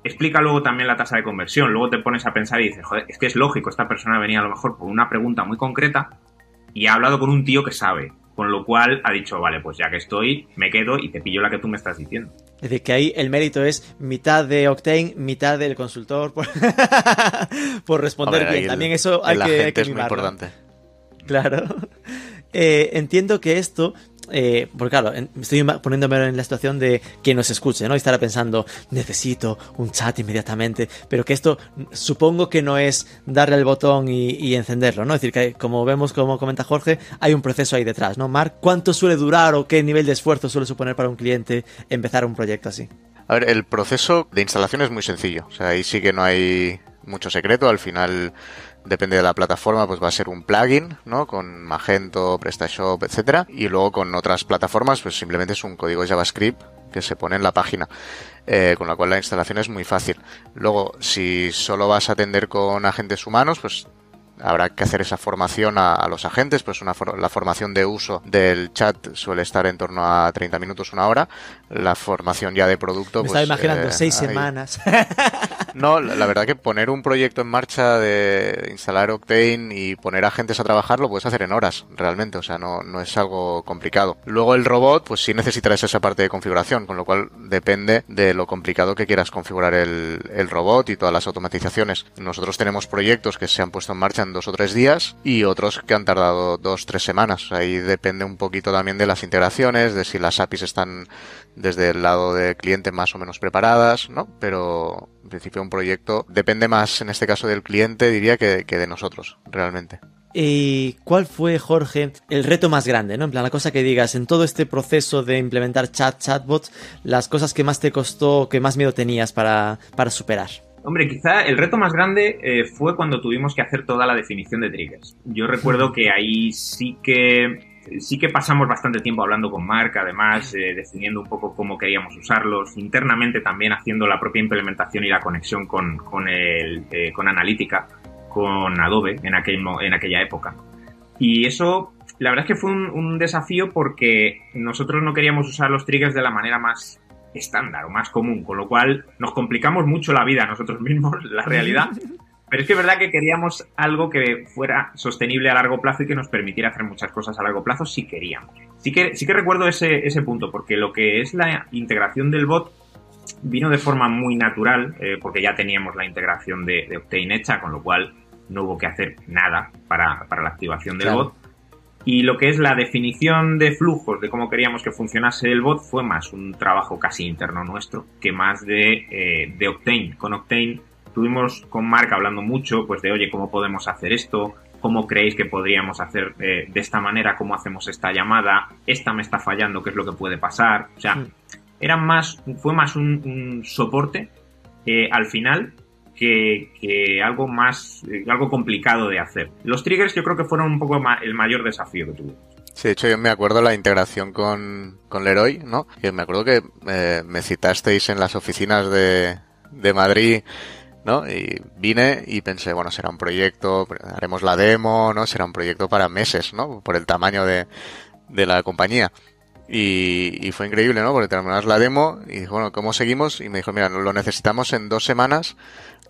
explica luego también la tasa de conversión. Luego te pones a pensar y dices, joder, es que es lógico, esta persona venía a lo mejor por una pregunta muy concreta y ha hablado con un tío que sabe. Con lo cual ha dicho, vale, pues ya que estoy, me quedo y te pillo la que tú me estás diciendo. Es decir, que ahí el mérito es mitad de Octane, mitad del consultor por, (laughs) por responder bien. el- También eso hay el que, hay que es muy importante. Claro. (laughs) Eh, entiendo que esto, eh, porque claro, estoy poniéndome en la situación de quien nos escuche, ¿no? Y estará pensando, necesito un chat inmediatamente, pero que esto supongo que no es darle al botón y, y encenderlo, ¿no? Es decir, que como vemos, como comenta Jorge, hay un proceso ahí detrás, ¿no? Marc, ¿cuánto suele durar o qué nivel de esfuerzo suele suponer para un cliente empezar un proyecto así? A ver, el proceso de instalación es muy sencillo. O sea, ahí sí que no hay mucho secreto. Al final, depende de la plataforma, pues va a ser un plugin, ¿no? Con Magento, PrestaShop, etcétera. Y luego con otras plataformas, pues simplemente es un código JavaScript que se pone en la página. eh, con la cual la instalación es muy fácil. Luego, si solo vas a atender con agentes humanos, pues habrá que hacer esa formación a, los agentes, pues una la formación de uso del chat suele estar en torno a 30 minutos, una hora. La formación ya de producto, Me pues, estaba imaginando eh, seis ahí- semanas. (laughs) no, la la verdad que poner un proyecto en marcha de instalar Octane y poner agentes a trabajar lo puedes hacer en horas, realmente, o sea, no, no es algo complicado. Luego el robot, pues sí necesitarás esa parte de configuración, con lo cual depende de lo complicado que quieras configurar el, el robot y todas las automatizaciones. Nosotros tenemos proyectos que se han puesto en marcha en dos o tres días y otros que han tardado dos, tres semanas. Ahí depende un poquito también de las integraciones, de si las APIs están desde el lado del cliente más o menos preparadas, ¿no? Pero en principio un proyecto depende más en este caso del cliente, diría, que, que de nosotros, realmente. ¿Y cuál fue, Jorge, el reto más grande, ¿no? En plan, la cosa que digas, en todo este proceso de implementar chat, chatbots, las cosas que más te costó, que más miedo tenías para, para superar. Hombre, quizá el reto más grande eh, fue cuando tuvimos que hacer toda la definición de triggers. Yo recuerdo que ahí sí que sí que pasamos bastante tiempo hablando con Mark, además eh, definiendo un poco cómo queríamos usarlos, internamente también haciendo la propia implementación y la conexión con, con, el, eh, con Analítica, con Adobe en, aquel, en aquella época. Y eso, la verdad es que fue un, un desafío porque nosotros no queríamos usar los triggers de la manera más estándar o más común, con lo cual nos complicamos mucho la vida nosotros mismos, (laughs) la realidad. (laughs) Pero es que es verdad que queríamos algo que fuera sostenible a largo plazo y que nos permitiera hacer muchas cosas a largo plazo si queríamos. Sí que, sí que recuerdo ese, ese punto, porque lo que es la integración del bot vino de forma muy natural, eh, porque ya teníamos la integración de, de Octane hecha, con lo cual no hubo que hacer nada para, para la activación del Claro. bot. Y lo que es la definición de flujos, de cómo queríamos que funcionase el bot, fue más un trabajo casi interno nuestro que más de, eh, de Octane. Con Octane tuvimos con Mark hablando mucho, pues de, oye, ¿cómo podemos hacer esto? ¿Cómo creéis que podríamos hacer eh, de esta manera? ¿Cómo hacemos esta llamada? Esta me está fallando, ¿qué es lo que puede pasar? O sea, era más, fue más un, un soporte eh, al final que, que algo más, eh, algo complicado de hacer. Los triggers yo creo que fueron un poco ma- el mayor desafío que tuvimos. Sí, de hecho yo me acuerdo la integración con, con Leroy, ¿no? Que me acuerdo que eh, me citasteis en las oficinas de, de Madrid, ¿no? Y vine y pensé, bueno, será un proyecto, haremos la demo, ¿no? Será un proyecto para meses, ¿no? Por el tamaño de, de la compañía. Y, y fue increíble, ¿no? Porque terminamos la demo y dije, bueno, ¿cómo seguimos? Y me dijo, mira, lo necesitamos en dos semanas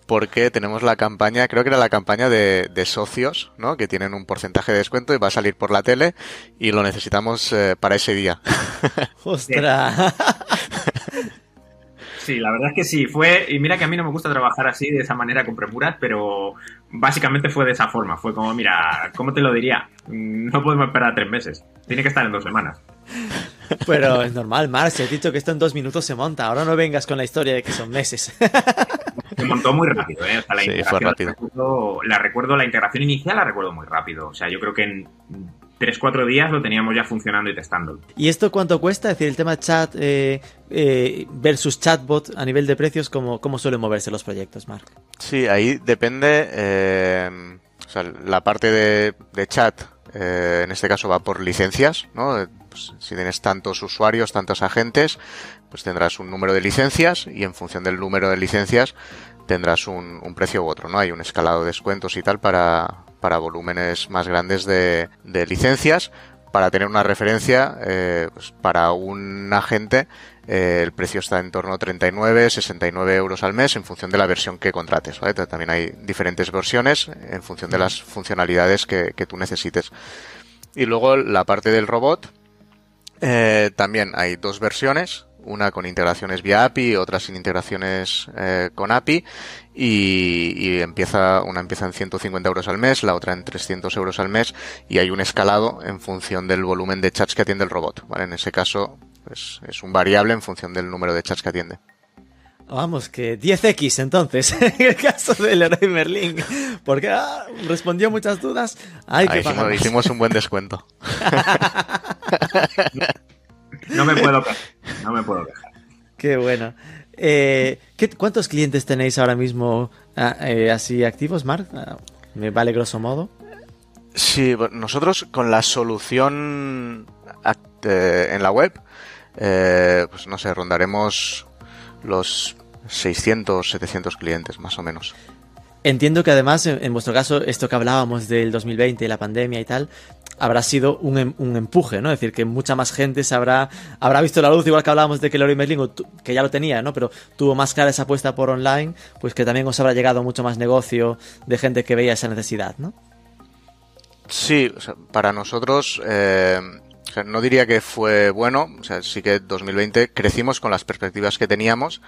porque tenemos la campaña, creo que era la campaña de, de socios, ¿no? Que tienen un porcentaje de descuento y va a salir por la tele y lo necesitamos eh, para ese día. (laughs) ¡Ostras! (laughs) Sí, la verdad es que sí, fue, y mira que a mí no me gusta trabajar así, de esa manera, con premuras, pero básicamente fue de esa forma, fue como, mira, ¿cómo te lo diría? Mm, No podemos esperar tres meses, tiene que estar en dos semanas. Pero es normal, Marc, si has dicho que esto en dos minutos se monta. Ahora no vengas con la historia de que son meses. (laughs) Se montó muy rápido, ¿eh? O sea, la Sí, fue integración, rápido. la recuerdo, la recuerdo, la integración inicial la recuerdo muy rápido, o sea, yo creo que en tres, cuatro días lo teníamos ya funcionando y testándolo. ¿Y esto cuánto cuesta? Es decir, el tema chat eh, eh, versus chatbot a nivel de precios, ¿cómo, cómo suelen moverse los proyectos, Marc? Sí, ahí depende, eh, o sea, la parte de, de chat, eh, en este caso va por licencias, ¿no? Eh, pues, si tienes tantos usuarios, tantos agentes, pues tendrás un número de licencias y en función del número de licencias tendrás un, un precio u otro, ¿no? Hay un escalado de descuentos y tal para, para volúmenes más grandes de, de licencias. Para tener una referencia, eh, pues para un agente eh, el precio está en torno a 39, 69 euros al mes en función de la versión que contrates. ¿vale? También hay diferentes versiones en función de las funcionalidades que, que tú necesites. Y luego la parte del robot, eh, también hay dos versiones. Una con integraciones vía API, otra sin integraciones eh, con API, y, y, empieza, una empieza en 150 euros al mes, la otra en 300 euros al mes, y hay un escalado en función del volumen de chats que atiende el robot. ¿vale? En ese caso, pues, es un variable en función del número de chats que atiende. Vamos, que 10x entonces, (laughs) en el caso del Leroy Merlin, porque ah, respondió muchas dudas. Hay que hicimos, hicimos, un buen descuento. (laughs) no me puedo no me puedo quejar. Qué bueno. Eh, ¿qué, ¿Cuántos clientes tenéis ahora mismo ah, eh, así activos, Mark? Ah, ¿Me vale grosso modo? Sí, nosotros con la solución eh, en la web, eh, pues no sé, rondaremos los 600, 700 clientes más o menos. Entiendo que además, en, vuestro caso, esto que hablábamos del 2020, la pandemia y tal, habrá sido un, em, un, empuje, ¿no? Es decir, que mucha más gente se habrá, habrá visto la luz, igual que hablábamos de que Leroy Merlin, que ya lo tenía, ¿no? Pero tuvo más clara esa apuesta por online, pues que también os habrá llegado mucho más negocio de gente que veía esa necesidad, ¿no? Sí, para nosotros, eh, no diría que fue bueno, o sea, sí que 2020 crecimos con las perspectivas que teníamos.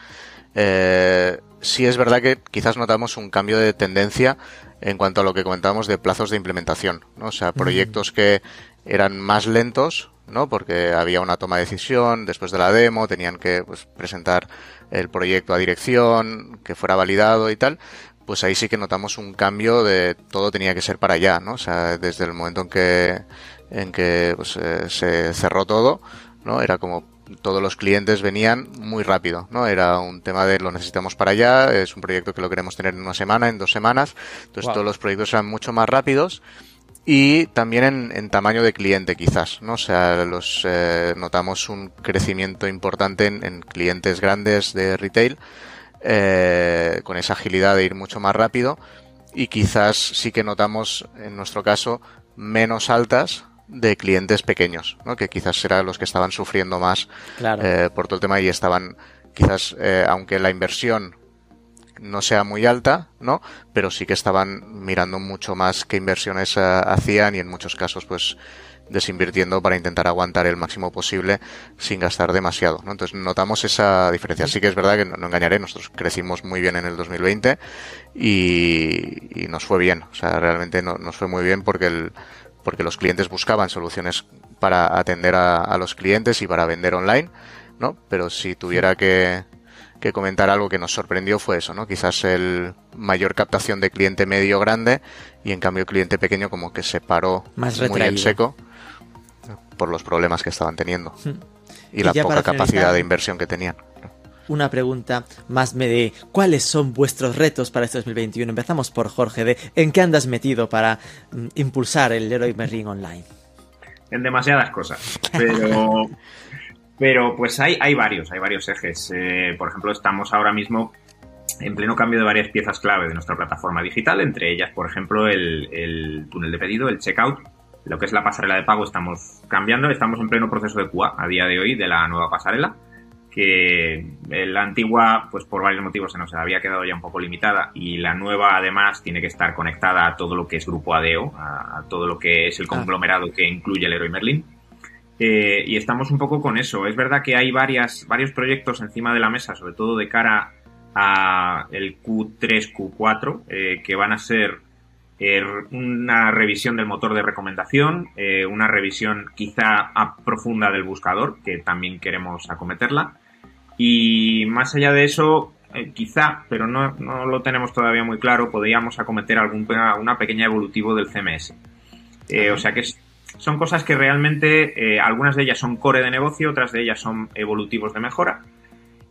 Eh, sí es verdad que quizás notamos un cambio de tendencia en cuanto a lo que comentábamos de plazos de implementación, ¿no? O sea, proyectos que eran más lentos, ¿no? Porque había una toma de decisión después de la demo, tenían que pues, presentar el proyecto a dirección, que fuera validado y tal. Pues ahí sí que notamos un cambio de todo tenía que ser para allá, ¿no? O sea, desde el momento en que en que pues, eh, se cerró todo, ¿no? Era como todos los clientes venían muy rápido, ¿no? Era un tema de lo necesitamos para allá, es un proyecto que lo queremos tener en una semana, en dos semanas, entonces todos los proyectos eran mucho más rápidos y también en, tamaño de cliente quizás, ¿no? O sea, los eh, notamos un crecimiento importante en, clientes grandes de retail eh, con esa agilidad de ir mucho más rápido y quizás sí que notamos en nuestro caso menos altas de clientes pequeños, ¿no? que quizás eran los que estaban sufriendo más eh, por todo el tema y estaban quizás, eh, aunque la inversión no sea muy alta, ¿no? Pero sí que estaban mirando mucho más qué inversiones eh, hacían y en muchos casos, pues, desinvirtiendo para intentar aguantar el máximo posible sin gastar demasiado, ¿no? Entonces notamos esa diferencia. Sí que es verdad que no, engañaré, nosotros crecimos muy bien en el 2020 y, y nos fue bien. O sea, realmente no, nos fue muy bien porque el, porque los clientes buscaban soluciones para atender a, los clientes y para vender online, ¿no? Pero si tuviera que, comentar algo que nos sorprendió fue eso, ¿no? Quizás el mayor captación de cliente medio grande y en cambio cliente pequeño como que se paró muy en seco por los problemas que estaban teniendo hmm. y, la poca capacidad de inversión que tenían una pregunta más de cuáles son vuestros retos para este 2021. Empezamos por Jorge, de ¿en qué andas metido para mm, impulsar el Leroy Merlin Online? En demasiadas cosas, pero, (laughs) pero pues hay, hay varios, hay varios ejes. Eh, por ejemplo, estamos ahora mismo en pleno cambio de varias piezas clave de nuestra plataforma digital, entre ellas, por ejemplo, el, el túnel de pedido, el checkout, lo que es la pasarela de pago estamos cambiando, estamos en pleno proceso de QA a día de hoy de la nueva pasarela que la antigua, pues por varios motivos se nos había quedado ya un poco limitada y la nueva además tiene que estar conectada a todo lo que es Grupo ADEO, a, todo lo que es el ah. conglomerado que incluye el Héroe Merlin. Eh, y estamos un poco con eso. Es verdad que hay varias, varios proyectos encima de la mesa, sobre todo de cara a el Q3, Q4, eh, que van a ser una revisión del motor de recomendación, eh, una revisión quizá profunda del buscador, que también queremos acometerla, y más allá de eso, eh, quizá, pero no, no, lo tenemos todavía muy claro, podríamos acometer algún, una pequeña evolutivo del CMS. Eh, o sea que son cosas que realmente, eh, algunas de ellas son core de negocio, otras de ellas son evolutivos de mejora.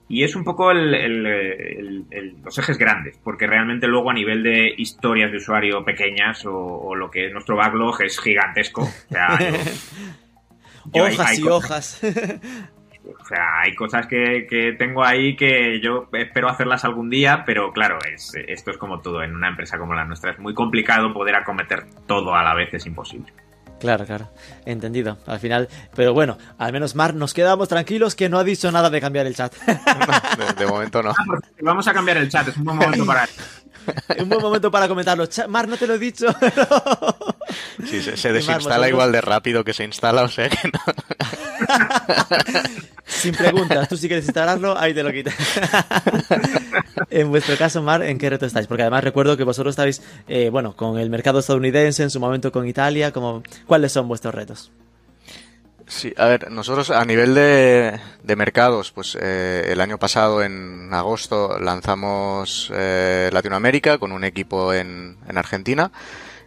Y es un poco el, los ejes grandes, porque realmente luego a nivel de historias de usuario pequeñas o, lo que es nuestro backlog es gigantesco. (laughs) hojas y hojas. (laughs) O sea, hay cosas que, tengo ahí que yo espero hacerlas algún día, pero claro, es, esto es como todo. En una empresa como la nuestra es muy complicado poder acometer todo a la vez, es imposible. Claro, claro, entendido. Al final, pero bueno, al menos Mar, nos quedamos tranquilos que no ha dicho nada de cambiar el chat. (laughs) de, momento no. Ah, vamos a cambiar el chat, es un buen momento (laughs) para. (laughs) Un buen momento para comentarlo. Mar, no te lo he dicho. (laughs) sí, se, desinstala igual de rápido que se instala, o sea que no. (laughs) Sin preguntas, tú si quieres instalarlo, ahí te lo quitas. en vuestro caso, Mar, ¿en qué reto estáis? Porque además recuerdo que vosotros estáis, eh, bueno, con el mercado estadounidense, en su momento con Italia, como, ¿cuáles son vuestros retos? Sí, a ver, nosotros a nivel de, mercados, pues eh, el año pasado en agosto lanzamos eh, Latinoamérica con un equipo en, en, Argentina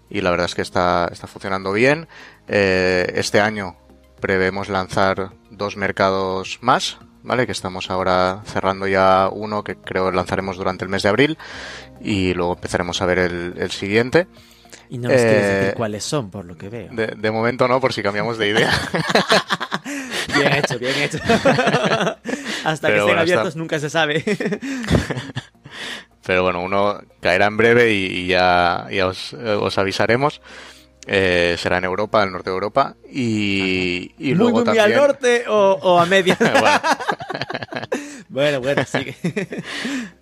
y la verdad es que está, está funcionando bien. Eh, este año prevemos lanzar dos mercados más, ¿vale? Que estamos ahora cerrando ya uno que creo lanzaremos durante el mes de abril y luego empezaremos a ver el, el siguiente. Y no nos quieres decir eh, cuáles son, por lo que veo. De, momento no, por si cambiamos de idea. (laughs) bien hecho, bien hecho. (laughs) Hasta que estén abiertos nunca se sabe. (laughs) Pero bueno, uno caerá en breve y, ya, os, avisaremos. Eh, será en Europa, en el norte de Europa. Y, y muy, luego muy, al norte o, a media. (laughs) (laughs) bueno. bueno, sigue. (laughs)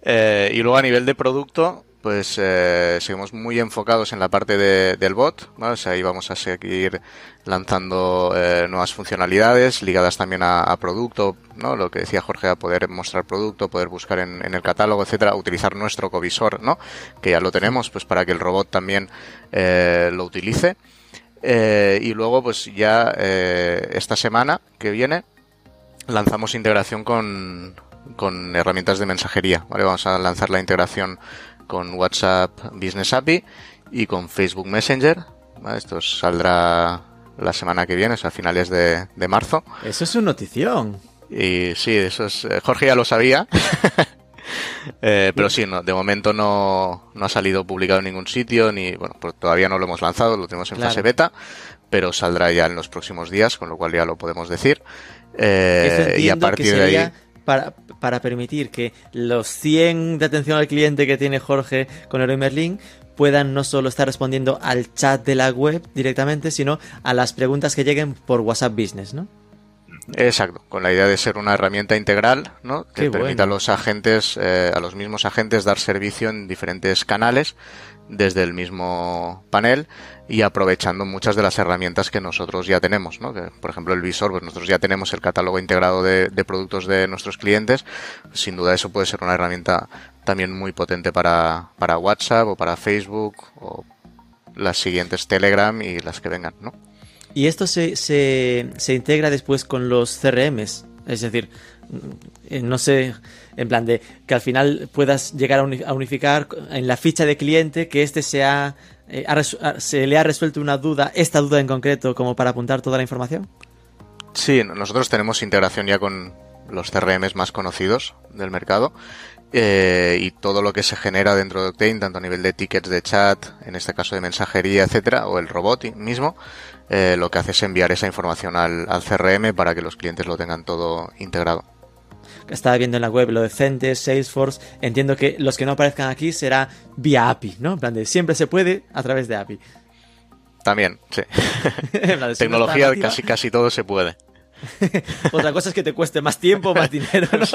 Eh, y luego a nivel de producto, pues eh, seguimos muy enfocados en la parte de, del bot, o sea, ahí vamos a seguir lanzando eh, nuevas funcionalidades ligadas también a, producto, ¿no? Lo que decía Jorge, a poder mostrar producto, poder buscar en, el catálogo, etcétera, utilizar nuestro covisor, ¿no? Que ya lo tenemos, pues para que el robot también eh, lo utilice. y luego, pues ya esta semana que viene lanzamos integración con, con herramientas de mensajería, ¿vale? Vamos a lanzar la integración con WhatsApp Business API y con Facebook Messenger. Esto saldrá la semana que viene, o sea, a finales de, marzo. Eso es una notición. Y sí, eso es. Eh, Jorge ya lo sabía. (laughs) (laughs) Eh, pero sí, no, de momento no, no, ha salido publicado en ningún sitio, ni bueno, pues todavía no lo hemos lanzado, lo tenemos en fase beta, pero saldrá ya en los próximos días, con lo cual ya lo podemos decir. Eh, y a partir de ahí para, para permitir que los 100 de atención al cliente que tiene Jorge con Heroi Merlin puedan no solo estar respondiendo al chat de la web directamente, sino a las preguntas que lleguen por WhatsApp Business, ¿no? Exacto, con la idea de ser una herramienta integral, ¿no? Que permita a los agentes, eh, a los mismos agentes dar servicio en diferentes canales desde el mismo panel y aprovechando muchas de las herramientas que nosotros ya tenemos, ¿no? por ejemplo, el visor, pues nosotros ya tenemos el catálogo integrado de, productos de nuestros clientes. Sin duda eso puede ser una herramienta también muy potente para, para WhatsApp o para Facebook o las siguientes Telegram y las que vengan, ¿no? Y esto se, se, se integra después con los CRMs, es decir, eh, no sé, en plan de que al final puedas llegar a unificar en la ficha de cliente que este sea eh, se le ha resuelto una duda, esta duda en concreto, como para apuntar toda la información? Sí, nosotros tenemos integración ya con los CRMs más conocidos del mercado eh, y todo lo que se genera dentro de Octane, tanto a nivel de tickets de chat, en este caso de mensajería, etcétera, o el robot mismo, eh, lo que hace es enviar esa información al CRM para que los clientes lo tengan todo integrado estaba viendo en la web lo de Centes, Salesforce. Entiendo que los que no aparezcan aquí será vía API, ¿no? En plan de siempre se puede a través de API. También, sí. (laughs) Tecnología casi, casi todo se puede. (laughs) Otra cosa es que te cueste más tiempo, más (laughs) dinero, ¿no?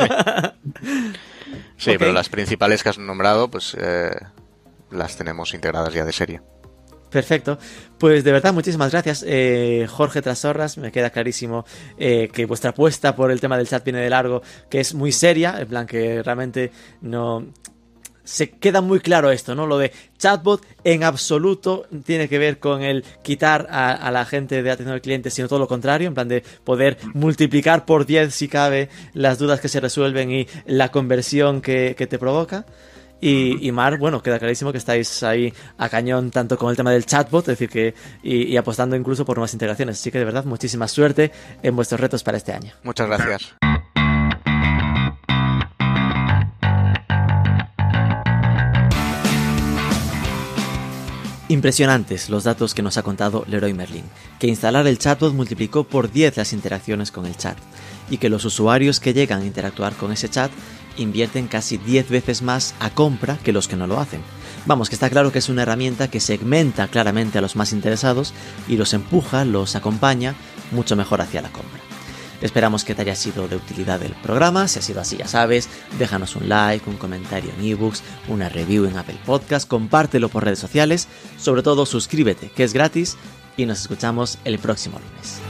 Sí, pero las principales que has nombrado, pues eh, las tenemos integradas ya de serie. Perfecto. Pues de verdad, muchísimas gracias, eh, Jorge Trasorras. Me queda clarísimo eh, que vuestra apuesta por el tema del chat viene de largo, que es muy seria, en plan que realmente no... Se queda muy claro esto, ¿no? Lo de chatbot en absoluto tiene que ver con el quitar a, la gente de atención al cliente, sino todo lo contrario, en plan de poder multiplicar por 10 si cabe las dudas que se resuelven y la conversión que te provoca. Y, Mar, bueno, queda clarísimo que estáis ahí a cañón tanto con el tema del chatbot, es decir, que y, apostando incluso por nuevas integraciones. Así que de verdad, muchísima suerte en vuestros retos para este año. Muchas gracias. Impresionantes los datos que nos ha contado Leroy Merlin, que instalar el chatbot multiplicó por 10 las interacciones con el chat, y que los usuarios que llegan a interactuar con ese chat invierten casi 10 veces más a compra que los que no lo hacen. Vamos, que está claro que es una herramienta que segmenta claramente a los más interesados y los empuja, los acompaña mucho mejor hacia la compra. Esperamos que te haya sido de utilidad el programa. Si ha sido así, ya sabes, déjanos un like, un comentario en ebooks, una review en Apple Podcast, compártelo por redes sociales. Sobre todo, suscríbete, que es gratis. Y nos escuchamos el próximo lunes.